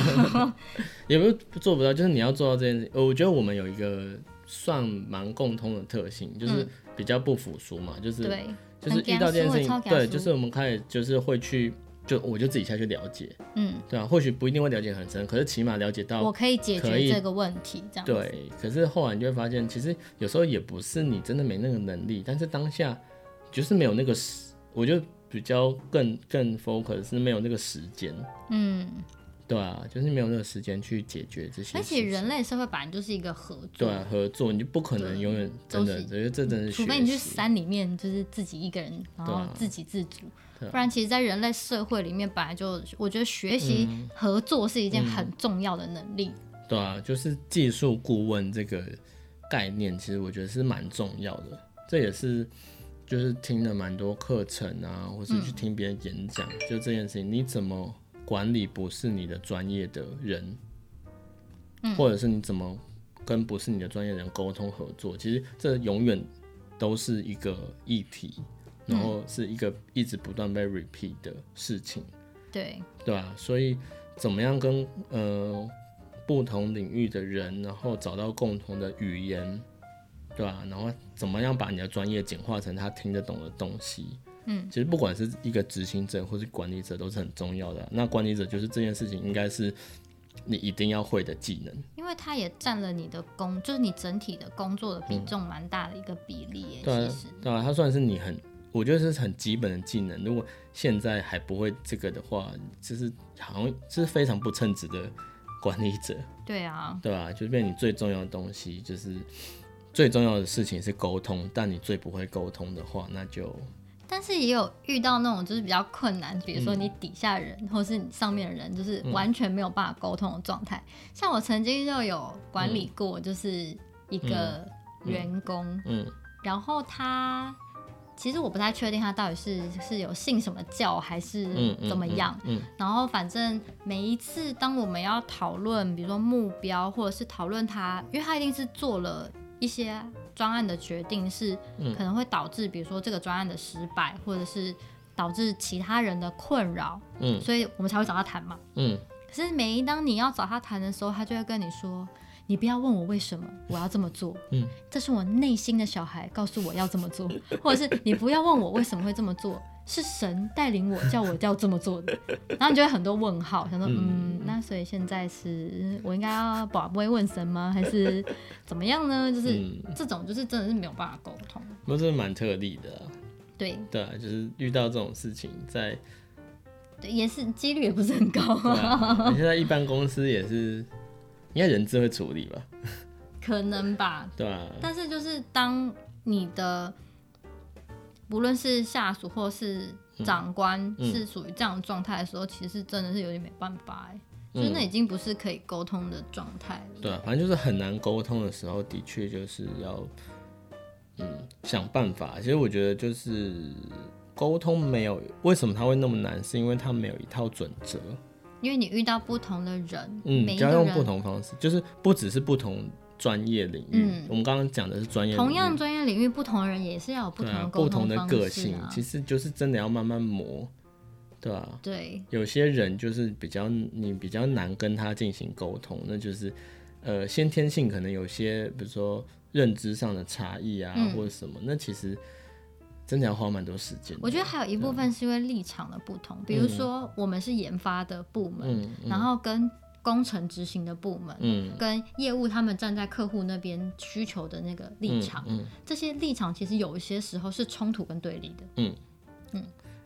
[laughs] 也不是做不到，就是你要做到这件事。我觉得我们有一个算蛮共通的特性，就是比较不服输嘛，就是对，就是遇到这件事情，对，就是我们开始就是会去。就我就自己下去了解，嗯，对啊，或许不一定会了解很深，可是起码了解到我可以解决这个问题，这样对。可是后来你就会发现，其实有时候也不是你真的没那个能力，但是当下就是没有那个时，我就比较更更 focus 是没有那个时间，嗯，对啊，就是没有那个时间去解决这些。而且人类社会本来就是一个合作，对啊，合作你就不可能永远真的，我觉得这真的是，除非你去山里面，就是自己一个人，然后自给自足。不然，其实，在人类社会里面，本来就我觉得学习合作是一件很重要的能力。嗯嗯、对啊，就是技术顾问这个概念，其实我觉得是蛮重要的。这也是就是听了蛮多课程啊，或是去听别人演讲，嗯、就这件事情，你怎么？管理不是你的专业的人，嗯，或者是你怎么跟不是你的专业人沟通合作，其实这永远都是一个议题，然后是一个一直不断被 repeat 的事情，对，对吧？所以怎么样跟呃不同领域的人，然后找到共同的语言，对吧？然后怎么样把你的专业简化成他听得懂的东西。嗯，其实不管是一个执行者或是管理者，都是很重要的啊。那管理者就是这件事情，应该是你一定要会的技能，因为它也占了你的工，就是你整体的工作的比重蛮大的一个比例耶。对啊，对啊，它算是你很，我觉得是很基本的技能。如果现在还不会这个的话，就是好像是非常不称职的管理者。对啊，对啊，就是变你最重要的东西，就是最重要的事情是沟通，但你最不会沟通的话，那就。但是也有遇到那种就是比较困难，比如说你底下人、嗯、或是你上面的人，就是完全没有办法沟通的状态。嗯、像我曾经就有管理过，就是一个员工，嗯，嗯，然后他其实我不太确定他到底是是有信什么教还是怎么样，然后反正每一次当我们要讨论，比如说目标或者是讨论他，因为他一定是做了一些。专案的决定是可能会导致，比如说这个专案的失败，或者是导致其他人的困扰，嗯，所以我们才会找他谈嘛，嗯。可是每一当你要找他谈的时候，他就会跟你说：“你不要问我为什么我要这么做，嗯，这是我内心的小孩告诉我要这么做，或者是你不要问我为什么会这么做。”是神带领我，[laughs] 叫我要这么做的，然后你就会很多问号，想说，嗯，那所以现在是我应该要不会问神吗？还是怎么样呢？[laughs] 就是、嗯、这种，就是真的是没有办法沟通，那是蛮特例的、啊，对对啊，就是遇到这种事情，在对也是几率也不是很高啊。[laughs] 现在一般公司也是，应该人资会处理吧？可能吧，对啊。但是就是当你的。无论是下属或是长官，是属于这样的状态的时候，嗯、其实真的是有点没办法哎，嗯、就是那已经不是可以沟通的状态了。对啊，反正就是很难沟通的时候，的确就是要嗯想办法。其实我觉得就是沟通没有为什么他会那么难，是因为他没有一套准则。因为你遇到不同的人，嗯，你要用不同方式，就是不只是不同。专业领域，嗯，我们刚刚讲的是专业。同样专业领域，不同的人也是要有不同的不同的个性，其实就是真的要慢慢磨，对吧？啊？对，有些人就是比较你比较难跟他进行沟通，那就是呃先天性可能有些，比如说认知上的差异啊，嗯、或者什么，那其实真的要花蛮多时间。我觉得还有一部分是因为立场的不同，嗯、比如说我们是研发的部门，然后跟。工程执行的部门，嗯，跟业务他们站在客户那边需求的那个立场，嗯，嗯，这些立场其实有一些时候是冲突跟对立的，嗯。嗯，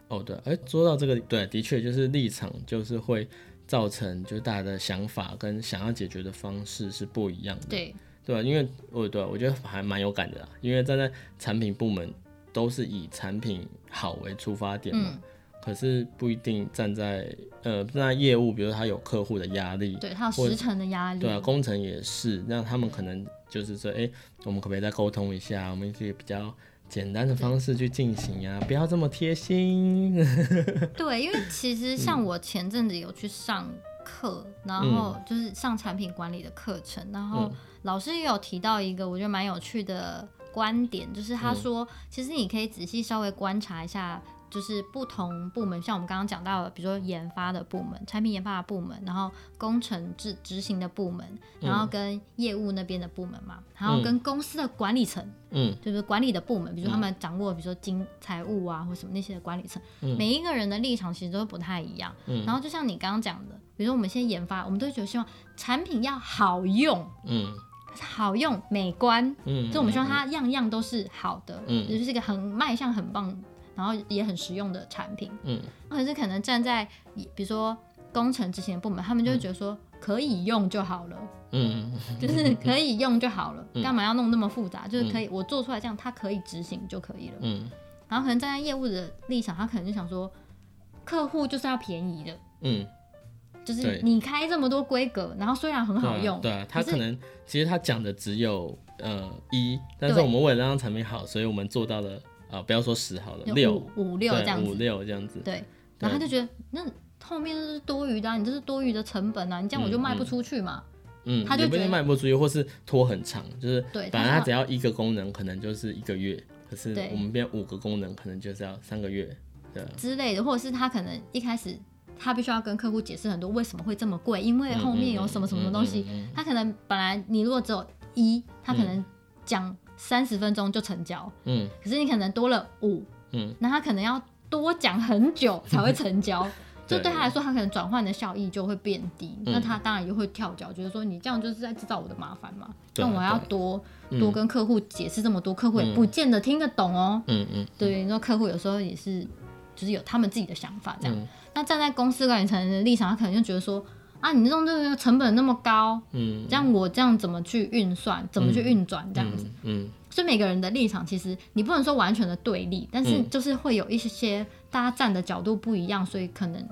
哦对，哎，说到这个，对，的确就是立场就是会造成就是大家的想法跟想要解决的方式是不一样的，对。对吧？因为我对我觉得还蛮有感的啦，因为站在产品部门都是以产品好为出发点嘛。嗯可是不一定站在呃，那业务，比如说他有客户的压力，对他有时程的压力，对啊，工程也是，那他们可能就是说，哎、欸，我们可不可以再沟通一下？我们可以比较简单的方式去进行呀、啊，不要这么贴心。[laughs] 对，因为其实像我前阵子有去上课，嗯、然后就是上产品管理的课程，然后老师也有提到一个我觉得蛮有趣的观点，就是他说，嗯、其实你可以仔细稍微观察一下。就是不同部门，像我们刚刚讲到的，比如说研发的部门、产品研发的部门，然后工程执执行的部门，然后跟业务那边的部门嘛，嗯、然后跟公司的管理层，嗯，就是管理的部门，比如说他们掌握，比如说经财务啊或什么那些的管理层，嗯、每一个人的立场其实都不太一样。嗯、然后就像你刚刚讲的，比如说我们现在研发，我们都觉得希望产品要好用，嗯，好用、美观，嗯，就我们希望它样样都是好的，嗯，也就是一个很卖相很棒。然后也很实用的产品，嗯，或者是可能站在比如说工程执行的部门，他们就会觉得说可以用就好了，嗯，就是可以用就好了，干、嗯、嘛要弄那么复杂？就是可以我做出来这样，它可以执行就可以了。嗯，然后可能站在业务的立场，他可能就想说，客户就是要便宜的，嗯。就是你开这么多规格，然后虽然很好用，对啊，对啊，他可能其实他讲的只有呃一，但是我们为了让产品好，所以我们做到了啊、呃，不要说十好了，六五六这样子，五六这样子，对，然后他就觉得那后面是多余的、啊，你这是多余的成本啊，你这样我就卖不出去嘛，嗯，他就不一定卖不出去，或是拖很长，就是对，本来他只要一个功能，可能就是一个月，可是我们变五个功能，可能就是要三个月，对之类的，或者是他可能一开始。他必须要跟客户解释很多为什么会这么贵，因为后面有什么什么东西。他可能本来你如果只有一，他可能讲三十分钟就成交，嗯，可是你可能多了五，嗯，那他可能要多讲很久才会成交，[laughs] 就对他来说，他可能转换的效益就会变低，那他当然也会跳脚，觉得说你这样就是在制造我的麻烦嘛，那我要多多跟客户解释这么多，客户也不见得听得懂哦，嗯嗯，对，你说客户有时候也是就是有他们自己的想法这样。那站在公司管理层的立场，他可能就觉得说，啊，你这种这个成本那么高，嗯，这样我这样怎么去运算，怎么去运转这样子，嗯，嗯，所以每个人的立场其实你不能说完全的对立，但是就是会有一些些大家站的角度不一样，所以可能。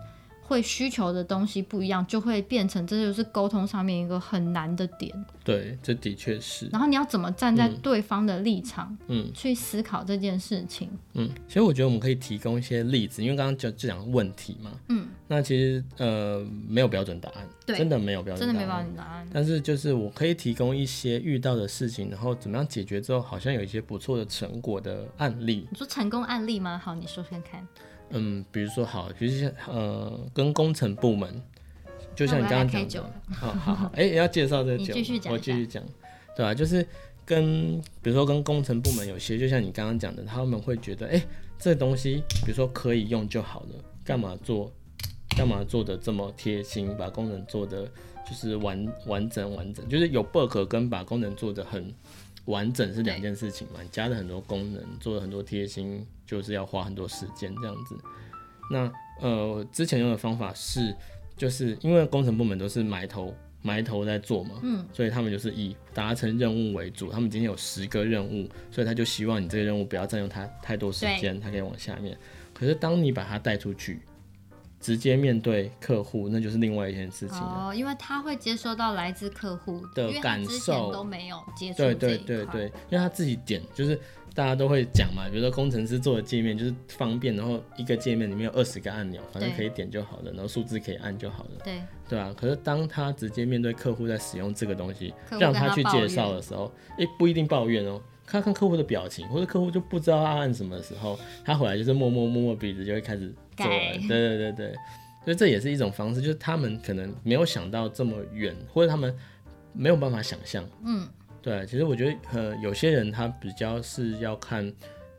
会需求的东西不一样，就会变成这就是沟通上面一个很难的点。对，这的确是。然后你要怎么站在对方的立场，嗯，去思考这件事情。嗯，其实我觉得我们可以提供一些例子，因为刚刚就就讲问题嘛，嗯，那其实呃没有标准答案，对，真的没有标准答案，真的没标准答案。但是就是我可以提供一些遇到的事情，然后怎么样解决之后，好像有一些不错的成果的案例。你说成功案例吗？好，你说说看。嗯，比如说好，比如像呃，跟工程部门，就像你刚刚讲的，好好好，哎、欸，要介绍这个酒，我继续讲，对吧、啊？就是跟比如说跟工程部门有些，就像你刚刚讲的，他们会觉得，哎、欸，这东西比如说可以用就好了，干嘛做，干嘛做的这么贴心，把功能做的就是完完整完整，就是有 bug 跟把功能做的很。完整是两件事情嘛，你加了很多功能，做了很多贴心，就是要花很多时间这样子。那呃，之前用的方法是，就是因为工程部门都是埋头埋头在做嘛，嗯，所以他们就是以达成任务为主。他们今天有十个任务，所以他就希望你这个任务不要占用他太多时间，他可以往下面。可是当你把它带出去。直接面对客户，那就是另外一件事情哦，因为他会接收到来自客户的感受，都没有接触。对对对对，因为他自己点，就是大家都会讲嘛，比如说工程师做的界面就是方便，然后一个界面里面有二十个按钮，反正可以点就好了，然后数字可以按就好了。对对啊，可是当他直接面对客户在使用这个东西，让他去介绍的时候，诶，不一定抱怨哦，看看客户的表情，或者客户就不知道他按什么的时候，他回来就是摸摸摸摸鼻子就会开始。对对对对对，所以这也是一种方式，就是他们可能没有想到这么远，或者他们没有办法想象。嗯，对，其实我觉得呃，有些人他比较是要看，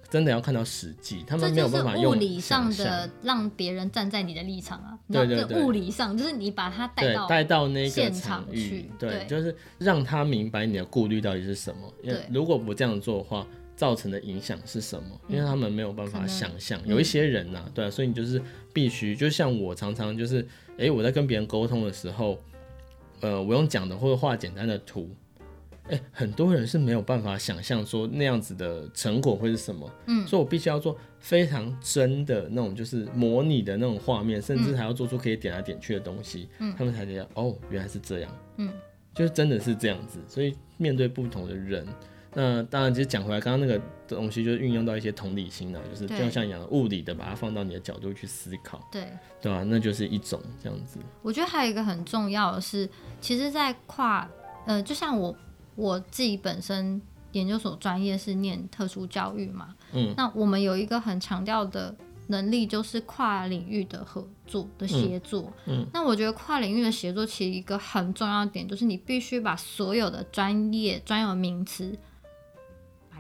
真的要看到实际，他们没有办法用物理上的让别人站在你的立场啊。对对对，物理上就是你把他带到带到那个场去，对，就是让他明白你的顾虑到底是什么。对，如果不这样做的话。造成的影响是什么？因为他们没有办法想象，有一些人呐、啊，对啊，所以你就是必须，就像我常常就是，哎，我在跟别人沟通的时候，呃，我用讲的或者画简单的图，哎，很多人是没有办法想象说那样子的成果会是什么，嗯，所以我必须要做非常真的那种，就是模拟的那种画面，甚至还要做出可以点来点去的东西，嗯，他们才觉得哦，原来是这样，嗯，就是真的是这样子，所以面对不同的人。那当然，其实讲回来，刚刚那个东西就是运用到一些同理心了，就是就像讲物理的，把它放到你的角度去思考，对对吧？那就是一种这样子。我觉得还有一个很重要的是，其实，在跨呃，就像我我自己本身研究所专业是念特殊教育嘛，嗯，那我们有一个很强调的能力，就是跨领域的合作的协作，嗯，嗯，那我觉得跨领域的协作其实一个很重要的点，就是你必须把所有的专业专有名词。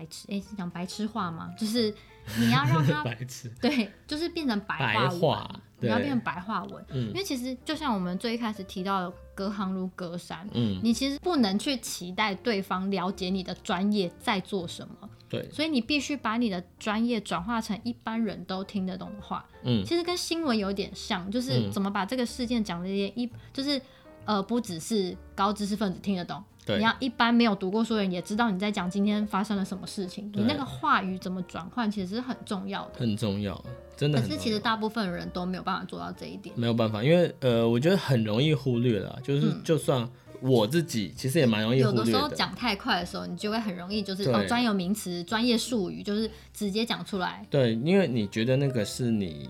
白痴，哎、欸，是讲白痴话吗？就是你要让他 [laughs] 白痴，对，就是变成白话文，你要变成白话文。嗯，因为其实就像我们最一开始提到的，隔行如隔山。嗯，你其实不能去期待对方了解你的专业在做什么。对，所以你必须把你的专业转化成一般人都听得懂的话。嗯，其实跟新闻有点像，就是怎么把这个事件讲的一，就是呃，不只是高知识分子听得懂。对，你要一般没有读过书的人也知道你在讲今天发生了什么事情，你那个话语怎么转换，其实是很重要的。很重要，真的。可是其实大部分人都没有办法做到这一点。没有办法，因为呃，我觉得很容易忽略了，就是就算我自己，其实也蛮容易忽略的。有的时候讲太快的时候，你就会很容易就是哦，专有名词、专业术语，就是直接讲出来。对，因为你觉得那个是你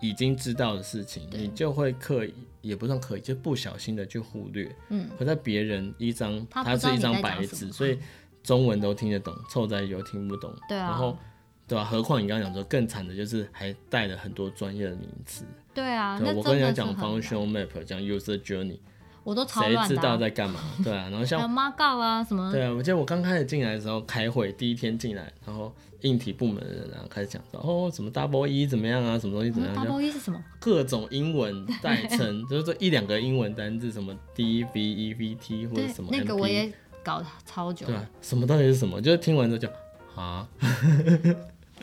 已经知道的事情，你就会刻意。也不算可以，就不小心的去忽略。嗯，可在别人一张，它是一张白纸，所以中文都听得懂，凑在又听不懂。对啊。然后，对吧、啊？何况你刚刚讲说更惨的就是还带了很多专业的名词。对啊。对，我跟人家讲 function map，讲 user journey，我都超乱的、啊。谁知道在干嘛？对啊。然后像。还有 markup 啊什么？对啊，我记得我刚开始进来的时候开会，第一天进来，然后。硬体部门的人，然后开始讲说，哦，什么 double E 怎么样啊，什么东西怎么样？double E 是什么？各种英文代称，[laughs] 就是这一两个英文单字，什么 D V E V T 或者什么。那个我也搞超久。对啊，什么东西是什么？就是听完之后就啊。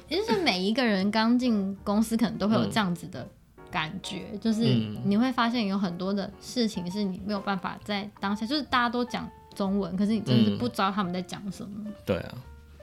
也就是每一个人刚进公司，可能都会有这样子的感觉，嗯、就是你会发现有很多的事情是你没有办法在当下，就是大家都讲中文，可是你真的是不知道他们在讲什么。嗯、对啊。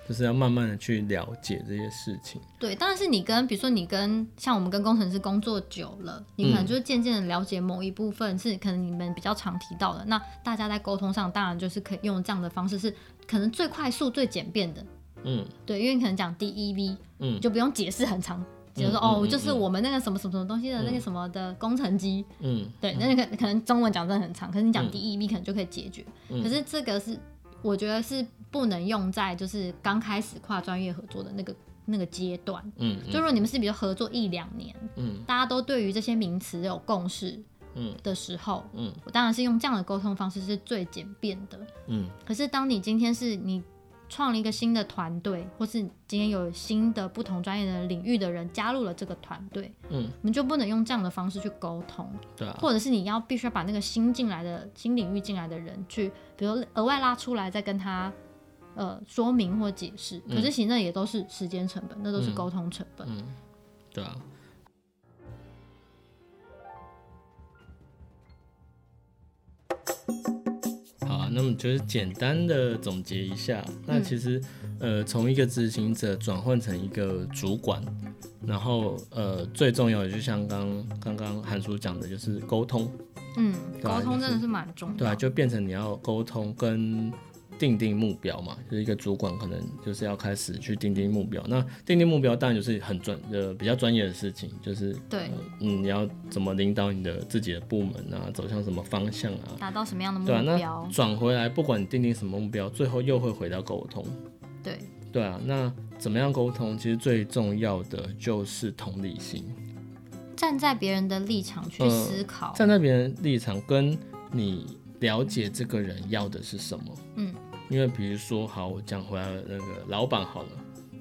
就是要慢慢的去了解这些事情。对，当然是你跟，比如说你跟像我们跟工程师工作久了，你可能就渐渐的了解某一部分是可能你们比较常提到的。那大家在沟通上，当然就是可以用这样的方式，是可能最快速、最简便的。嗯，对，因为你可能讲 DEV，嗯，就不用解释很长，比如说哦，就是我们那个什么什么什么东西的那个什么的工程机，嗯，对，那个可能中文讲真的很长，可是你讲 DEV 可能就可以解决。可是这个是。我觉得是不能用在就是刚开始跨专业合作的那个那个阶段。嗯，嗯，就如果你们是比如合作一两年，嗯，大家都对于这些名词有共识，嗯的时候，嗯，我当然是用这样的沟通方式是最简便的。嗯，可是当你今天是你。创了一个新的团队，或是今天有新的不同专业的领域的人加入了这个团队，嗯，我们就不能用这样的方式去沟通，对啊，或者是你要必须要把那个新进来的新领域进来的人去，比如额外拉出来再跟他呃说明或解释，可是其实那也都是时间成本，那都是沟通成本，嗯，对啊。那么就是简单的总结一下，那其实，呃，从一个执行者转换成一个主管，然后呃，最重要的就像刚刚刚韩叔讲的，就是沟通，嗯，沟通真的是蛮重要，对啊，就变成你要沟通跟。定定目标嘛，就是一个主管可能就是要开始去定定目标。那定定目标当然就是很专呃比较专业的事情，就是对，呃、嗯，你要怎么领导你的自己的部门啊，走向什么方向啊，达到什么样的目标？对啊，那转回来，不管你定定什么目标，最后又会回到沟通。对对啊，那怎么样沟通？其实最重要的就是同理心，站在别人的立场去思考，呃、站在别人立场跟你了解这个人要的是什么，嗯。因为比如说，好，我讲回来了，那个老板好了，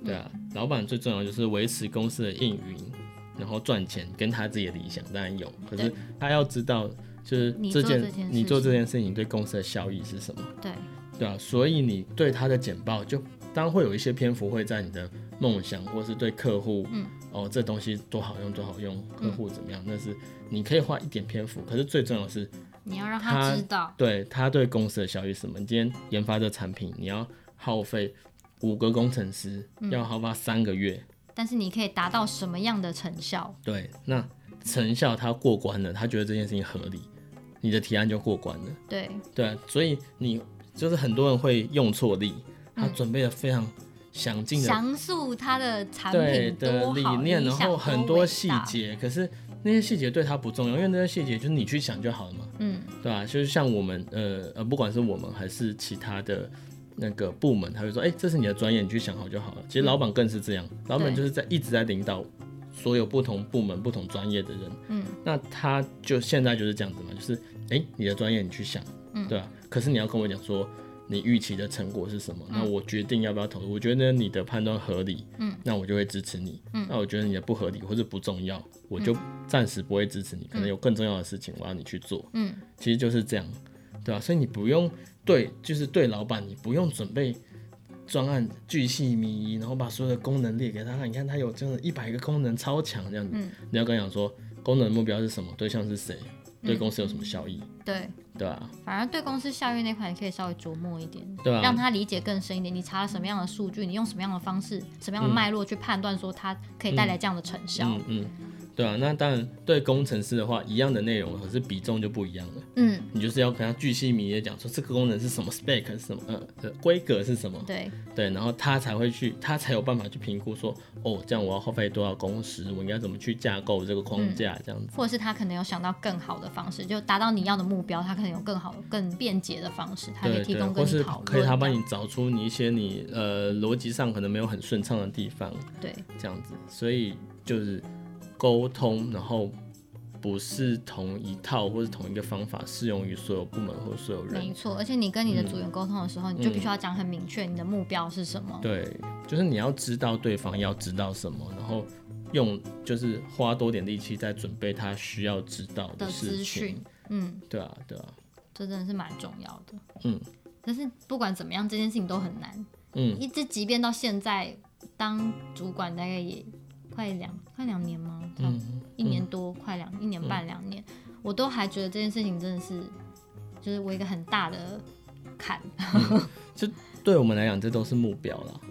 对啊，嗯、老板最重要就是维持公司的运营，然后赚钱，跟他自己的理想当然有，可是他要知道，就是这件你做这件事情对公司的效益是什么，对，对啊，所以你对他的简报，就当然会有一些篇幅会在你的梦想，或是对客户，嗯，哦，这东西多好用多好用，客户怎么样，那是你可以花一点篇幅，可是最重要的是。你要让他知道，他对他对公司的效益是什么？你今天研发这产品，你要耗费五个工程师，嗯、要耗费三个月，但是你可以达到什么样的成效？对，那成效他过关了，他觉得这件事情合理，你的提案就过关了。对对，所以你就是很多人会用错力，他准备的非常详尽的详述他的产品的理念，然后很多细节，可是。那些细节对他不重要，因为那些细节就是你去想就好了嘛，嗯，对吧？就是像我们，呃呃，不管是我们还是其他的那个部门，他会说，哎、欸，这是你的专业，你去想好就好了。其实老板更是这样，嗯、老板就是在一直在领导所有不同部门、不同专业的人，嗯，那他就现在就是这样子嘛，就是，哎、欸，你的专业你去想，嗯，对吧？可是你要跟我讲说。你预期的成果是什么？嗯、那我决定要不要投入。我觉得你的判断合理，嗯，那我就会支持你。嗯，那我觉得你的不合理或者不重要，我就暂时不会支持你。嗯、可能有更重要的事情我要你去做。嗯，其实就是这样，对吧？所以你不用对，就是对老板，你不用准备专案巨细靡遗，然后把所有的功能列给他看，你看他有这样一百个功能超强这样子，嗯、你要跟他讲说功能目标是什么，对象是谁，对公司有什么效益，嗯、对对啊？反而对公司效益那块，你可以稍微琢磨一点，对啊，让他理解更深一点。你查了什么样的数据，你用什么样的方式，什么样的脉络去判断说它可以带来这样的成效，嗯。嗯嗯对啊，那当然对工程师的话，一样的内容，可是比重就不一样了。嗯，你就是要跟他巨细靡遗的讲说这个功能是什么，spec 是什么，呃，规格是什么。对对，然后他才会去，他才有办法去评估说，哦，这样我要耗费多少工时，我应该怎么去架构这个框架，这样子。或者是他可能有想到更好的方式，就达到你要的目标，他可能有更好、更便捷的方式，他可以提供跟你讨论。或是可以他帮你找出你一些你呃逻辑上可能没有很顺畅的地方。对，这样子，所以就是。沟通，然后不是同一套或是同一个方法适用于所有部门或所有人。没错，而且你跟你的组员沟通的时候，嗯、你就必须要讲很明确，你的目标是什么。对，就是你要知道对方要知道什么，然后用就是花多点力气在准备他需要知道的资讯。嗯，对啊，对啊，这真的是蛮重要的。嗯，但是不管怎么样，这件事情都很难。嗯，一直即便到现在当主管，大概也。快两快两年吗？嗯，一年多，嗯、快两一年半两年，嗯、我都还觉得这件事情真的是，就是我一个很大的坎。[laughs] 嗯、就对我们来讲，这都是目标了，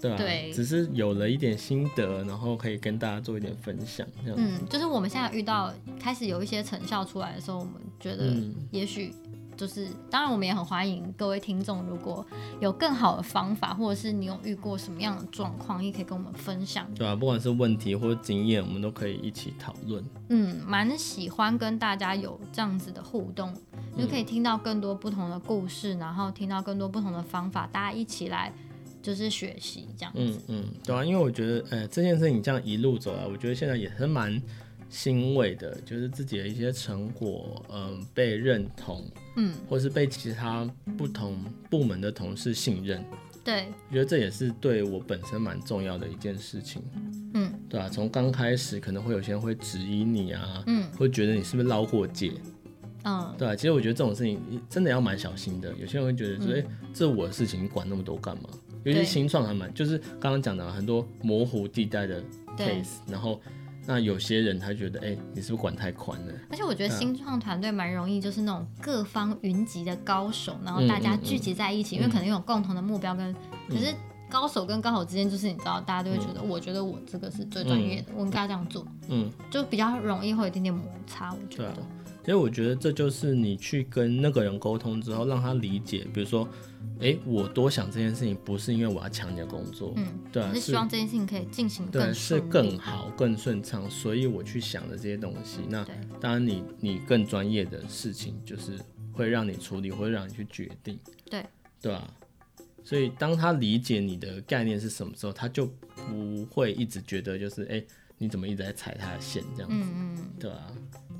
对啊，对，只是有了一点心得，然后可以跟大家做一点分享，这样。嗯，就是我们现在遇到开始有一些成效出来的时候，我们觉得也许。就是，当然我们也很欢迎各位听众，如果有更好的方法，或者是你有遇过什么样的状况，也可以跟我们分享。对啊，不管是问题或者经验，我们都可以一起讨论。嗯，蛮喜欢跟大家有这样子的互动，就可以听到更多不同的故事，然后听到更多不同的方法，大家一起来就是学习这样子。嗯嗯，对啊，因为我觉得，呃，这件事情这样一路走来，我觉得现在也是蛮。欣慰的，就是自己的一些成果，嗯、呃，被认同，嗯，或是被其他不同部门的同事信任，对，我觉得这也是对我本身蛮重要的一件事情，嗯，对啊，从刚开始可能会有些人会质疑你啊，嗯，会觉得你是不是捞过界，嗯，对啊，其实我觉得这种事情真的要蛮小心的，有些人会觉得说，哎、嗯，这我的事情，你管那么多干嘛？尤其新创还蛮，就是刚刚讲的很多模糊地带的 case，然后。那有些人他觉得，哎、欸，你是不是管太宽了？而且我觉得新创团队蛮容易，就是那种各方云集的高手，然后大家聚集在一起，嗯嗯嗯、因为可能有共同的目标跟。嗯、可是高手跟高手之间，就是你知道，大家都会觉得，嗯、我觉得我这个是最专业的，嗯、我应该这样做。嗯，就比较容易会有一点点摩擦，我觉得。其实我觉得这就是你去跟那个人沟通之后，让他理解，比如说。哎，我多想这件事情，不是因为我要抢你的工作，嗯，对啊，是希望这件事情可以进行更对，是更好、更顺畅，所以我去想的这些东西。那当然你，你你更专业的事情，就是会让你处理，会让你去决定，对，对啊。所以当他理解你的概念是什么时候，他就不会一直觉得就是哎，你怎么一直在踩他的线这样子，嗯嗯，对啊。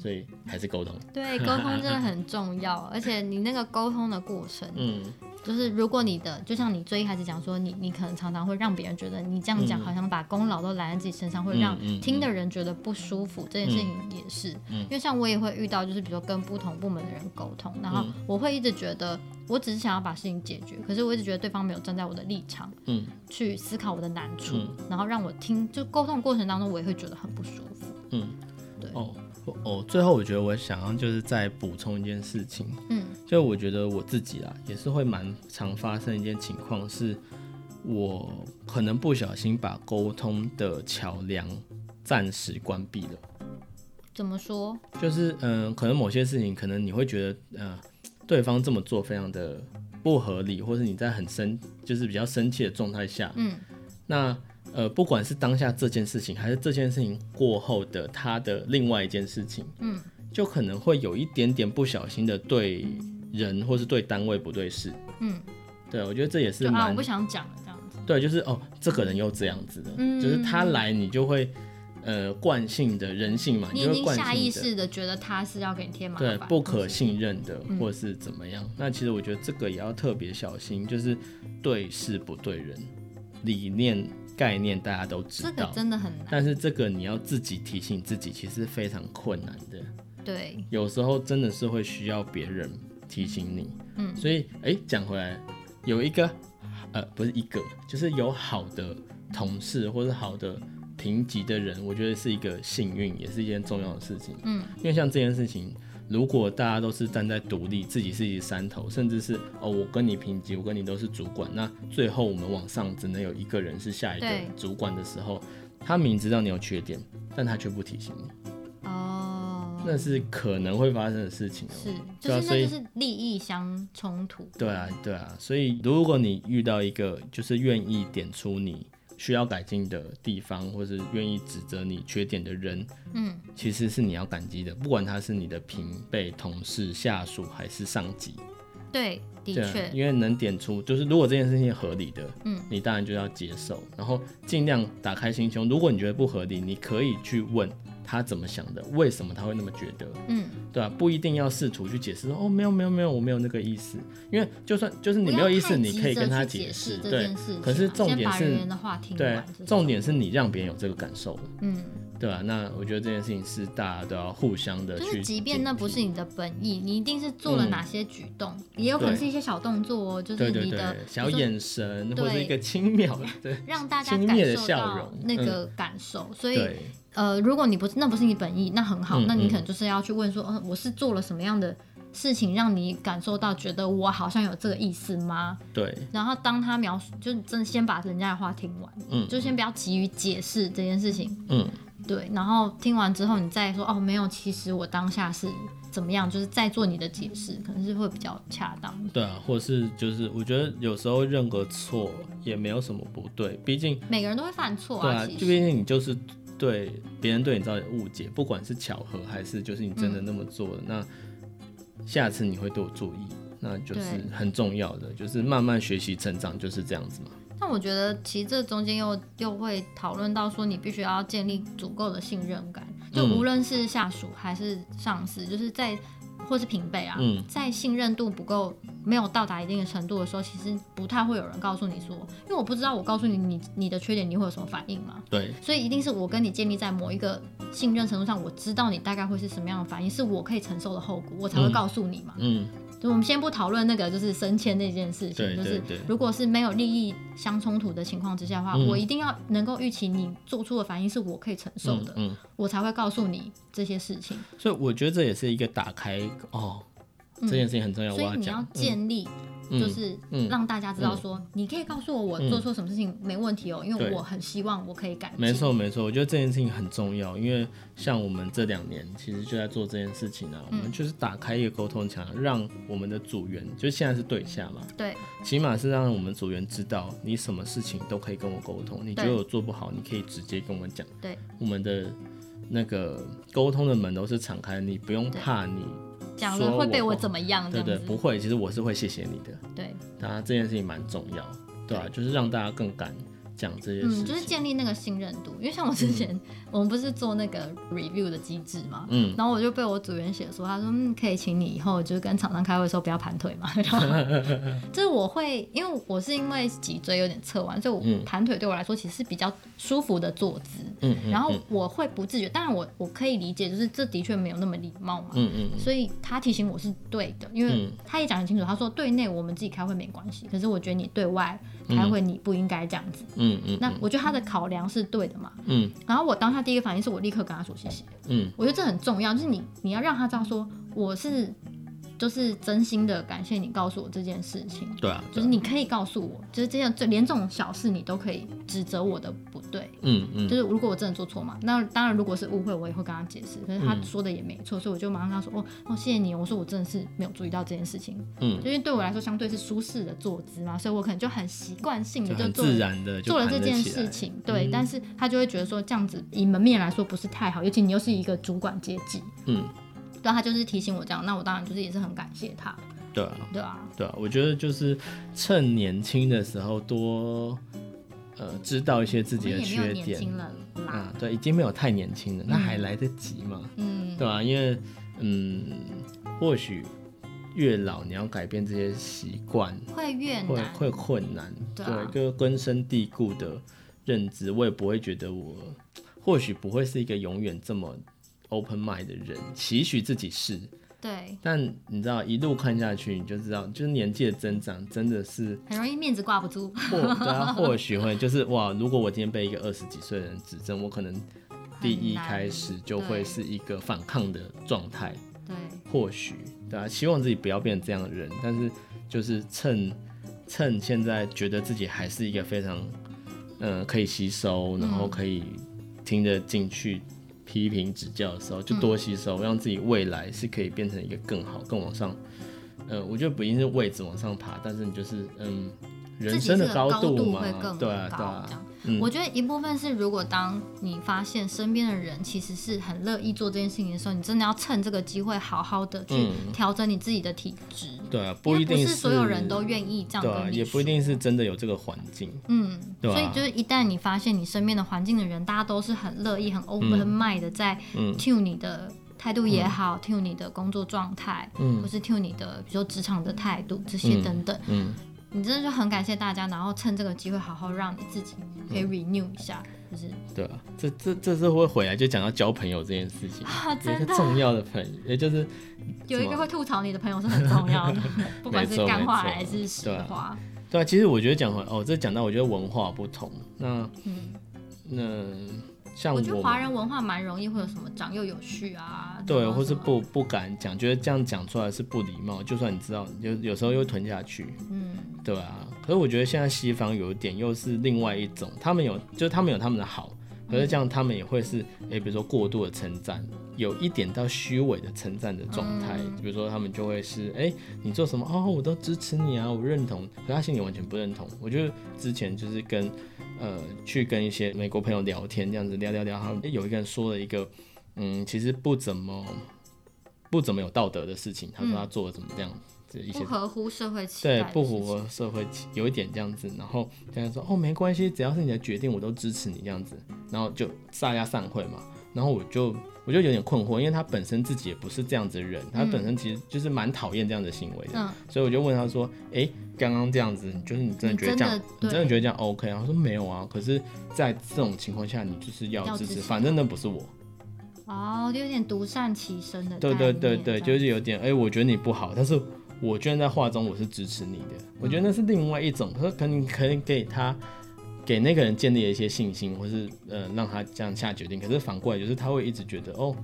所以还是沟通，[laughs] 对，沟通真的很重要，而且你那个沟通的过程，嗯。就是如果你的，就像你最一开始讲说，你你可能常常会让别人觉得你这样讲好像把功劳都揽在自己身上，会让听的人觉得不舒服。这件事情也是，因为像我也会遇到，就是比如说跟不同部门的人沟通，然后我会一直觉得我只是想要把事情解决，可是我一直觉得对方没有站在我的立场，嗯，去思考我的难处，然后让我听，就沟通过程当中我也会觉得很不舒服，嗯，对，哦。哦，最后我觉得我想要就是再补充一件事情，嗯，就我觉得我自己啊也是会蛮常发生一件情况，是我可能不小心把沟通的桥梁暂时关闭了。怎么说？就是嗯、呃，可能某些事情，可能你会觉得呃，对方这么做非常的不合理，或是你在很生，就是比较生气的状态下，嗯，那。呃，不管是当下这件事情，还是这件事情过后的他的另外一件事情，嗯，就可能会有一点点不小心的对人或是对单位不对事，嗯，对，我觉得这也是蛮，啊，我不想讲了这样子，对，就是哦，这个人又这样子的，嗯，就是他来你就会呃惯性的人性嘛，你已经下意识的觉得他是要给你添麻烦，对，不可信任的，嗯，或是怎么样，那其实我觉得这个也要特别小心，就是对事不对人，理念。概念大家都知道，这个真的很难。但是这个你要自己提醒自己，其实非常困难的。对，有时候真的是会需要别人提醒你。嗯，所以哎，讲回来，有一个呃，不是一个，就是有好的同事或者好的评级的人，我觉得是一个幸运，也是一件重要的事情。嗯，因为像这件事情，如果大家都是站在独立，自己是一山头，甚至是哦，我跟你评级，我跟你都是主管，那最后我们往上只能有一个人是下一个主管的时候，他明知道你有缺点，但他却不提醒你。哦那是可能会发生的事情。是，就是那就是利益相冲突。对啊，对啊，所以如果你遇到一个就是愿意点出你需要改进的地方，或是愿意指责你缺点的人，嗯，其实是你要感激的，不管他是你的平辈、同事、下属还是上级。对，的确，因为能点出，就是如果这件事情合理的，嗯，你当然就要接受，然后尽量打开心胸。如果你觉得不合理，你可以去问。他怎么想的？为什么他会那么觉得？嗯，对啊，不一定要试图去解释说哦，没有没有没有，我没有那个意思。因为就算就是你没有意思，你可以跟他解释。对，可是重点是，对，重点是你让别人有这个感受。嗯，对啊，那我觉得这件事情是大家都要互相的去。就是即便那不是你的本意，你一定是做了哪些举动，也有可能是一些小动作哦，就是你的小眼神或者一个轻蔑的，对，让大家感受到那个感受，所以。呃，如果你不是，那不是你本意，那很好，嗯、那你可能就是要去问说，嗯、呃，我是做了什么样的事情，让你感受到觉得我好像有这个意思吗？对。然后当他描述，就真的先把人家的话听完，嗯，就先不要急于解释这件事情，嗯，对。然后听完之后，你再说，哦，没有，其实我当下是怎么样，就是再做你的解释，可能是会比较恰当。对啊，或是就是我觉得有时候认个错也没有什么不对，毕竟每个人都会犯错啊，对啊，就毕竟你就是。对别人对你造成误解，不管是巧合还是就是你真的那么做了，嗯、那下次你会多注意，那就是很重要的，就是慢慢学习成长，就是这样子嘛。但我觉得其实这中间又又会讨论到说，你必须要建立足够的信任感，就无论是下属还是上司，嗯、就是在。或是平辈啊，嗯、在信任度不够、没有到达一定的程度的时候，其实不太会有人告诉你说，因为我不知道我告诉你你你的缺点，你会有什么反应嘛？对，所以一定是我跟你建立在某一个信任程度上，我知道你大概会是什么样的反应，是我可以承受的后果，我才会告诉你嘛。嗯。嗯就我们先不讨论那个，就是升迁那件事情。就是如果是没有利益相冲突的情况之下的话，嗯、我一定要能够预期你做出的反应是我可以承受的，嗯嗯、我才会告诉你这些事情。所以我觉得这也是一个打开哦，这件事情很重要。嗯、所以你要建立。就是让大家知道说，你可以告诉我我做错什么事情没问题哦，因为我很希望我可以改进。没错没错，我觉得这件事情很重要，因为像我们这两年其实就在做这件事情啊，我们就是打开一个沟通墙，让我们的组员，就现在是对下嘛，对，起码是让我们组员知道你什么事情都可以跟我沟通，你觉得我做不好，你可以直接跟我讲。对，我们的那个沟通的门都是敞开，你不用怕你。讲了会被我怎么样？对对，不会。其实我是会谢谢你的。对，当然这件事情蛮重要，对吧？就是让大家更敢讲这些事情，嗯，就是建立那个信任度。因为像我之前，我们不是做那个 review 的机制嘛，嗯，然后我就被我组员写说，他说，嗯，可以请你以后就是跟厂商开会的时候不要盘腿嘛。[laughs] [laughs] 就是我会，因为我是因为脊椎有点侧弯，所以我盘腿对我来说其实是比较舒服的坐姿。嗯，然后我会不自觉，当然我我可以理解，就是这的确没有那么礼貌嘛。嗯嗯。所以他提醒我是对的，因为他也讲很清楚，他说对内我们自己开会没关系，可是我觉得你对外开会你不应该这样子。嗯嗯。那我觉得他的考量是对的嘛。嗯。然后我当下第一个反应是我立刻跟他说谢谢。嗯。我觉得这很重要，就是你你要让他知道说我是。就是真心的感谢你告诉我这件事情。对啊，就是你可以告诉我，就是这样，就连这种小事你都可以指责我的不对。嗯嗯。就是如果我真的做错嘛，那当然如果是误会，我也会跟他解释。可是他说的也没错，所以我就马上跟他说：“哦哦，谢谢你。”我说我真的是没有注意到这件事情。嗯。因为对我来说相对是舒适的坐姿嘛，所以我可能就很习惯性的就做自然的做了这件事情。对，但是他就会觉得说这样子以门面来说不是太好，尤其你又是一个主管阶级。嗯。对，他就是提醒我这样，那我当然就是也是很感谢他。对啊，对啊，对啊，我觉得就是趁年轻的时候多，呃，知道一些自己的缺点。啊，对，已经没有太年轻了，那还来得及吗？嗯，对啊，因为嗯，或许越老你要改变这些习惯会越难，会会困难。对，就根深蒂固的认知，我也不会觉得我或许不会是一个永远这么 open mind 的人，期许自己是。对。但你知道，一路看下去，你就知道，就是年纪的增长，真的是很容易面子挂不住。或对啊，或许会就是哇，如果我今天被一个二十几岁的人指正，我可能第一开始就会是一个反抗的状态。对。或许对啊，希望自己不要变成这样的人，但是就是趁趁现在觉得自己还是一个非常嗯、呃、可以吸收，然后可以听得进去。批评指教的时候，就多吸收，嗯，让自己未来是可以变成一个更好、更往上。呃，我觉得不一定是位置往上爬，但是你就是嗯，人生的高度嘛，对啊，对啊。嗯、我觉得一部分是，如果当你发现身边的人其实是很乐意做这件事情的时候，你真的要趁这个机会好好的去调整你自己的体质、嗯。对啊，不一定是，不是所有人都愿意这样跟你说。对，也不一定是真的有这个环境。嗯，对、啊。所以就是一旦你发现你身边的环境的人，大家都是很乐意、很 open mind 的在 tune 你的态度也好、嗯、tune 你的工作状态，嗯，或是 tune 你的比如说职场的态度这些等等，嗯。嗯你真的就很感谢大家，然后趁这个机会好好让你自己可以 renew 一下，嗯、就是对啊，这这这次会回来就讲到交朋友这件事情，啊、有一个重要的朋友，也就是有一个会吐槽你的朋友是很重要的，[laughs] 不管是干话还是实话。对啊，对啊，其实我觉得讲回哦，这讲到我觉得文化不同，那嗯那。像我，我觉得华人文化蛮容易会有什么长幼有序啊，对，或是不不敢讲，觉得这样讲出来是不礼貌。就算你知道，有有时候又吞下去，嗯，对啊。可是我觉得现在西方有一点又是另外一种，他们有，就是他们有他们的好，可是这样他们也会是，哎、欸，比如说过度的称赞，有一点到虚伪的称赞的状态。嗯、比如说他们就会是，哎、欸，你做什么哦，我都支持你啊，我认同。可他心里完全不认同。我觉得之前就是跟。呃，去跟一些美国朋友聊天，这样子聊聊聊，他有一个人说了一个，嗯，其实不怎么不怎么有道德的事情。他说他做了怎么这样子一些不合乎社会期待，对，不符合社会有一点这样子。然后这样说哦，没关系，只要是你的决定，我都支持你这样子。然后就大家散会嘛。然后我就我就有点困惑，因为他本身自己也不是这样子的人，他本身其实就是蛮讨厌这样的行为的。嗯，所以我就问他说，哎、欸。刚刚这样子，就是你真的觉得这样，你真的，你真的觉得这样 OK 啊？他说没有啊，可是，在这种情况下，你就是要支持，反正那不是我。哦，就有点独善其身的。对对对对，就是有点，哎、欸，我觉得你不好，但是我居然在话中我是支持你的，嗯、我觉得那是另外一种，他说可能可以给他给那个人建立了一些信心，或是呃让他这样下决定。可是反过来就是他会一直觉得哦，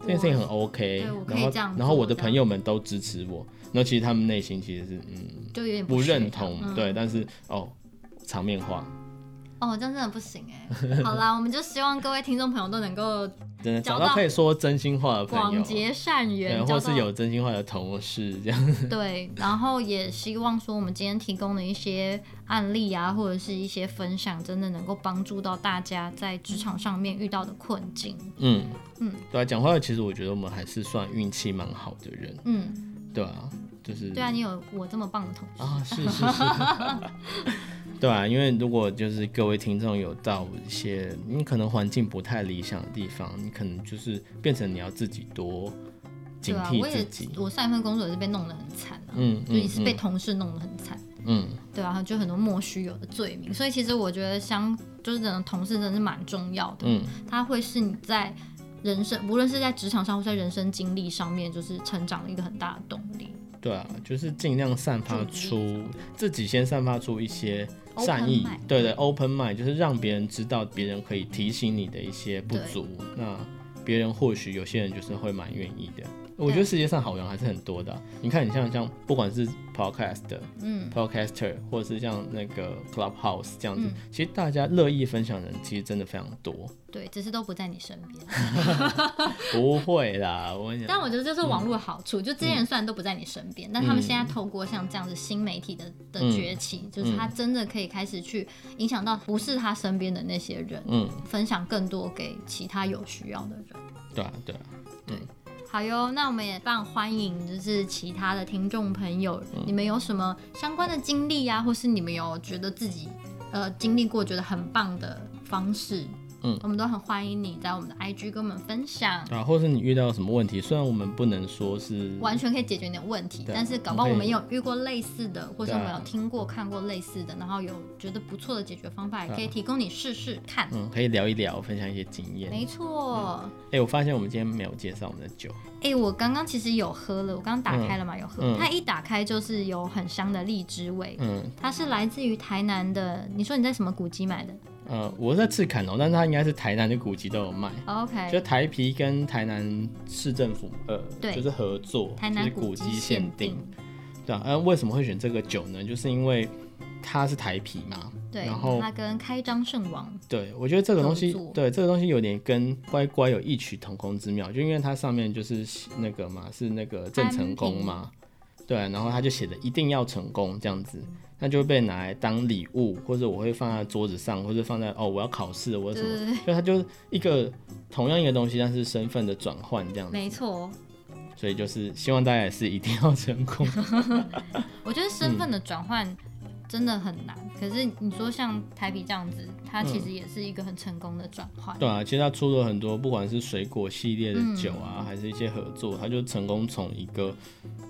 这件事情很 OK，然后然后我的朋友们都支持我。那其实他们内心其实是嗯，就有点不认同，嗯、对，但是哦，场面话，哦，这样真的不行哎。[laughs] 好啦，我们就希望各位听众朋友都能够真的找到可以说真心话的朋友，广结善缘，或是有真心话的同事这样。[laughs] 对，然后也希望说我们今天提供的一些案例啊，或者是一些分享，真的能够帮助到大家在职场上面遇到的困境。嗯嗯，对啊，讲话其实我觉得我们还是算运气蛮好的人。嗯。对啊，就是对啊，你有我这么棒的同事啊，是是是，[laughs] 对啊，因为如果就是各位听众有到一些你可能环境不太理想的地方，你可能就是变成你要自己多警惕自己。我，我上一份工作也是被弄得很惨啊，嗯，就也是被同事弄得很惨，嗯，对啊，就很多莫须有的罪名。所以其实我觉得相就是这种同事真的是蛮重要的，嗯，他会是你在。人生无论是在职场上或在人生经历上面，就是成长的一个很大的动力。对啊，就是尽量散发出自己，先散发出一些善意。对对，open mind 就是让别人知道，别人可以提醒你的一些不足。那别人或许有些人就是会蛮愿意的。我觉得世界上好人还是很多的啊。你看，你像像不管是 podcast，嗯，podcaster，或者是像那个 clubhouse 这样子，嗯，其实大家乐意分享的人其实真的非常多。对，只是都不在你身边。[laughs] 不会啦，我跟你讲。但我觉得这是网络的好处，嗯，就这些人虽然都不在你身边，嗯，但他们现在透过像这样子新媒体的的崛起，嗯，就是他真的可以开始去影响到不是他身边的那些人，嗯，分享更多给其他有需要的人。对啊，对啊，对。好哟，那我们也非常欢迎，就是其他的听众朋友，嗯，你们有什么相关的经历呀，或是你们有觉得自己呃经历过觉得很棒的方式，嗯，我们都很欢迎你在我们的 IG 跟我们分享啊，或是你遇到什么问题，虽然我们不能说是完全可以解决你的问题，但是搞不好我们有遇过类似的，或者我们有听过看过类似的，然后有觉得不错的解决方法，也可以提供你试试看。嗯，可以聊一聊，分享一些经验。没错。哎，我发现我们今天没有介绍我们的酒。哎，我刚刚其实有喝了，我刚刚打开了嘛，有喝。它一打开就是有很香的荔枝味。嗯，它是来自于台南的。你说你在什么古迹买的？呃，我在赤坎哦，但是它应该是台南的古籍都有卖。OK，就台皮跟台南市政府呃，对，就是合作，台南古籍限定。对啊，呃，为什么会选这个酒呢？就是因为它是台皮嘛。对。然后它跟开张圣王。对，我觉得这个东西，对这个东西有点跟乖乖有异曲同工之妙，就因为它上面就是那个嘛，是那个郑成功嘛。对，然后他就写的一定要成功这样子。那就会被拿来当礼物，或者我会放在桌子上，或者放在哦，我要考试或者什么，对对对，所以它就是一个同样一个东西，但是身份的转换这样子。没错。所以就是希望大家也是一定要成功。[laughs] 我觉得身份的转换真的很难，嗯、可是你说像台啤这样子，它其实也是一个很成功的转换。对啊，其实它出了很多，不管是水果系列的酒啊，嗯、还是一些合作，它就成功从一个。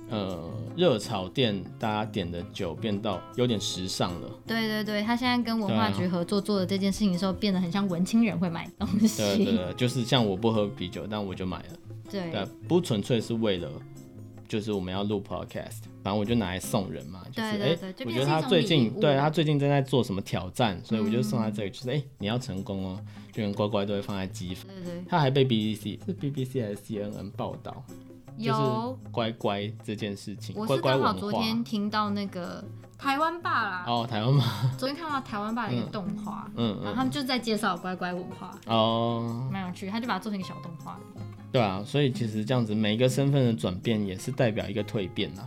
呃，热炒店大家点的酒变到有点时尚了。对对对，他现在跟文化局合作做的这件事情的时候，变得很像文青人会买东西。对对对，就是像我不喝啤酒，但我就买了。对，对，不纯粹是为了，就是我们要录 podcast，反正我就拿来送人嘛。就是哎，我觉得他最近对他最近正在做什么挑战，所以我就送他这个，就是哎，你要成功哦，就连乖乖都会放在机。对对。他还被 BBC 是 BBC 还是 CNN 报道。有乖乖这件事情，我是刚好昨天听到那个台湾爸啦。哦，台湾爸。昨天看到台湾爸的一个动画，嗯，然后他们就在介绍乖乖文化，哦，蛮有趣，他就把它做成一个小动画。对啊，所以其实这样子，每一个身份的转变也是代表一个蜕变呐。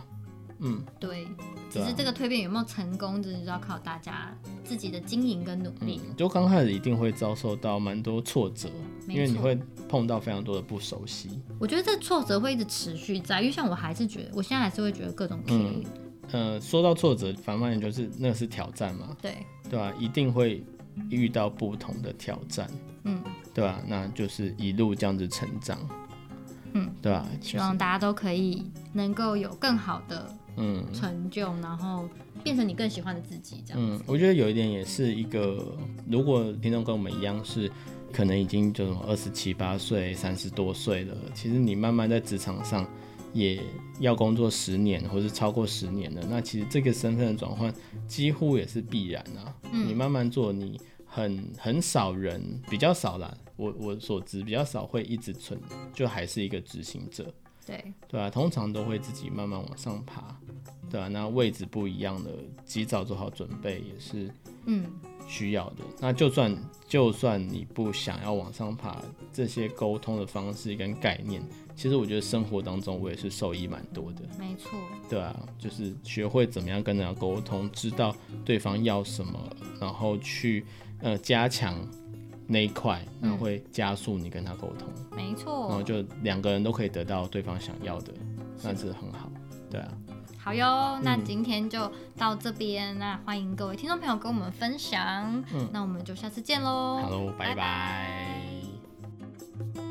嗯，对，只是这个蜕变有没有成功，这就要靠大家自己的经营跟努力。就刚开始一定会遭受到蛮多挫折，因为你会碰到非常多的不熟悉。我觉得这挫折会一直持续在，因为像我还是觉得，我现在还是会觉得各种可以。嗯，呃，说到挫折，反过来就是那个是挑战嘛。对，对吧？一定会遇到不同的挑战。嗯，对吧？那就是一路这样子成长。嗯，对吧？希望大家都可以能够有更好的。嗯，成就，然后变成你更喜欢的自己，这样。嗯，我觉得有一点也是一个，如果听众跟我们一样是，可能已经就二十七八岁、三十多岁了，其实你慢慢在职场上也要工作十年，或是超过十年了，那其实这个身份的转换几乎也是必然啊。嗯，你慢慢做，你很很少人，比较少啦，我我所知比较少会一直存，就还是一个执行者。对对啊，通常都会自己慢慢往上爬，对啊，那位置不一样的，及早做好准备也是嗯需要的。嗯、那就算就算你不想要往上爬，这些沟通的方式跟概念，其实我觉得生活当中我也是受益蛮多的。没错。对啊，就是学会怎么样跟人家沟通，知道对方要什么，然后去呃加强。那一块，然后会加速你跟他沟通，没错，然后就两个人都可以得到对方想要的，那是很好，对啊。好哟，那今天就到这边，那欢迎各位听众朋友跟我们分享，嗯，那我们就下次见喽，好喽，拜拜。拜拜。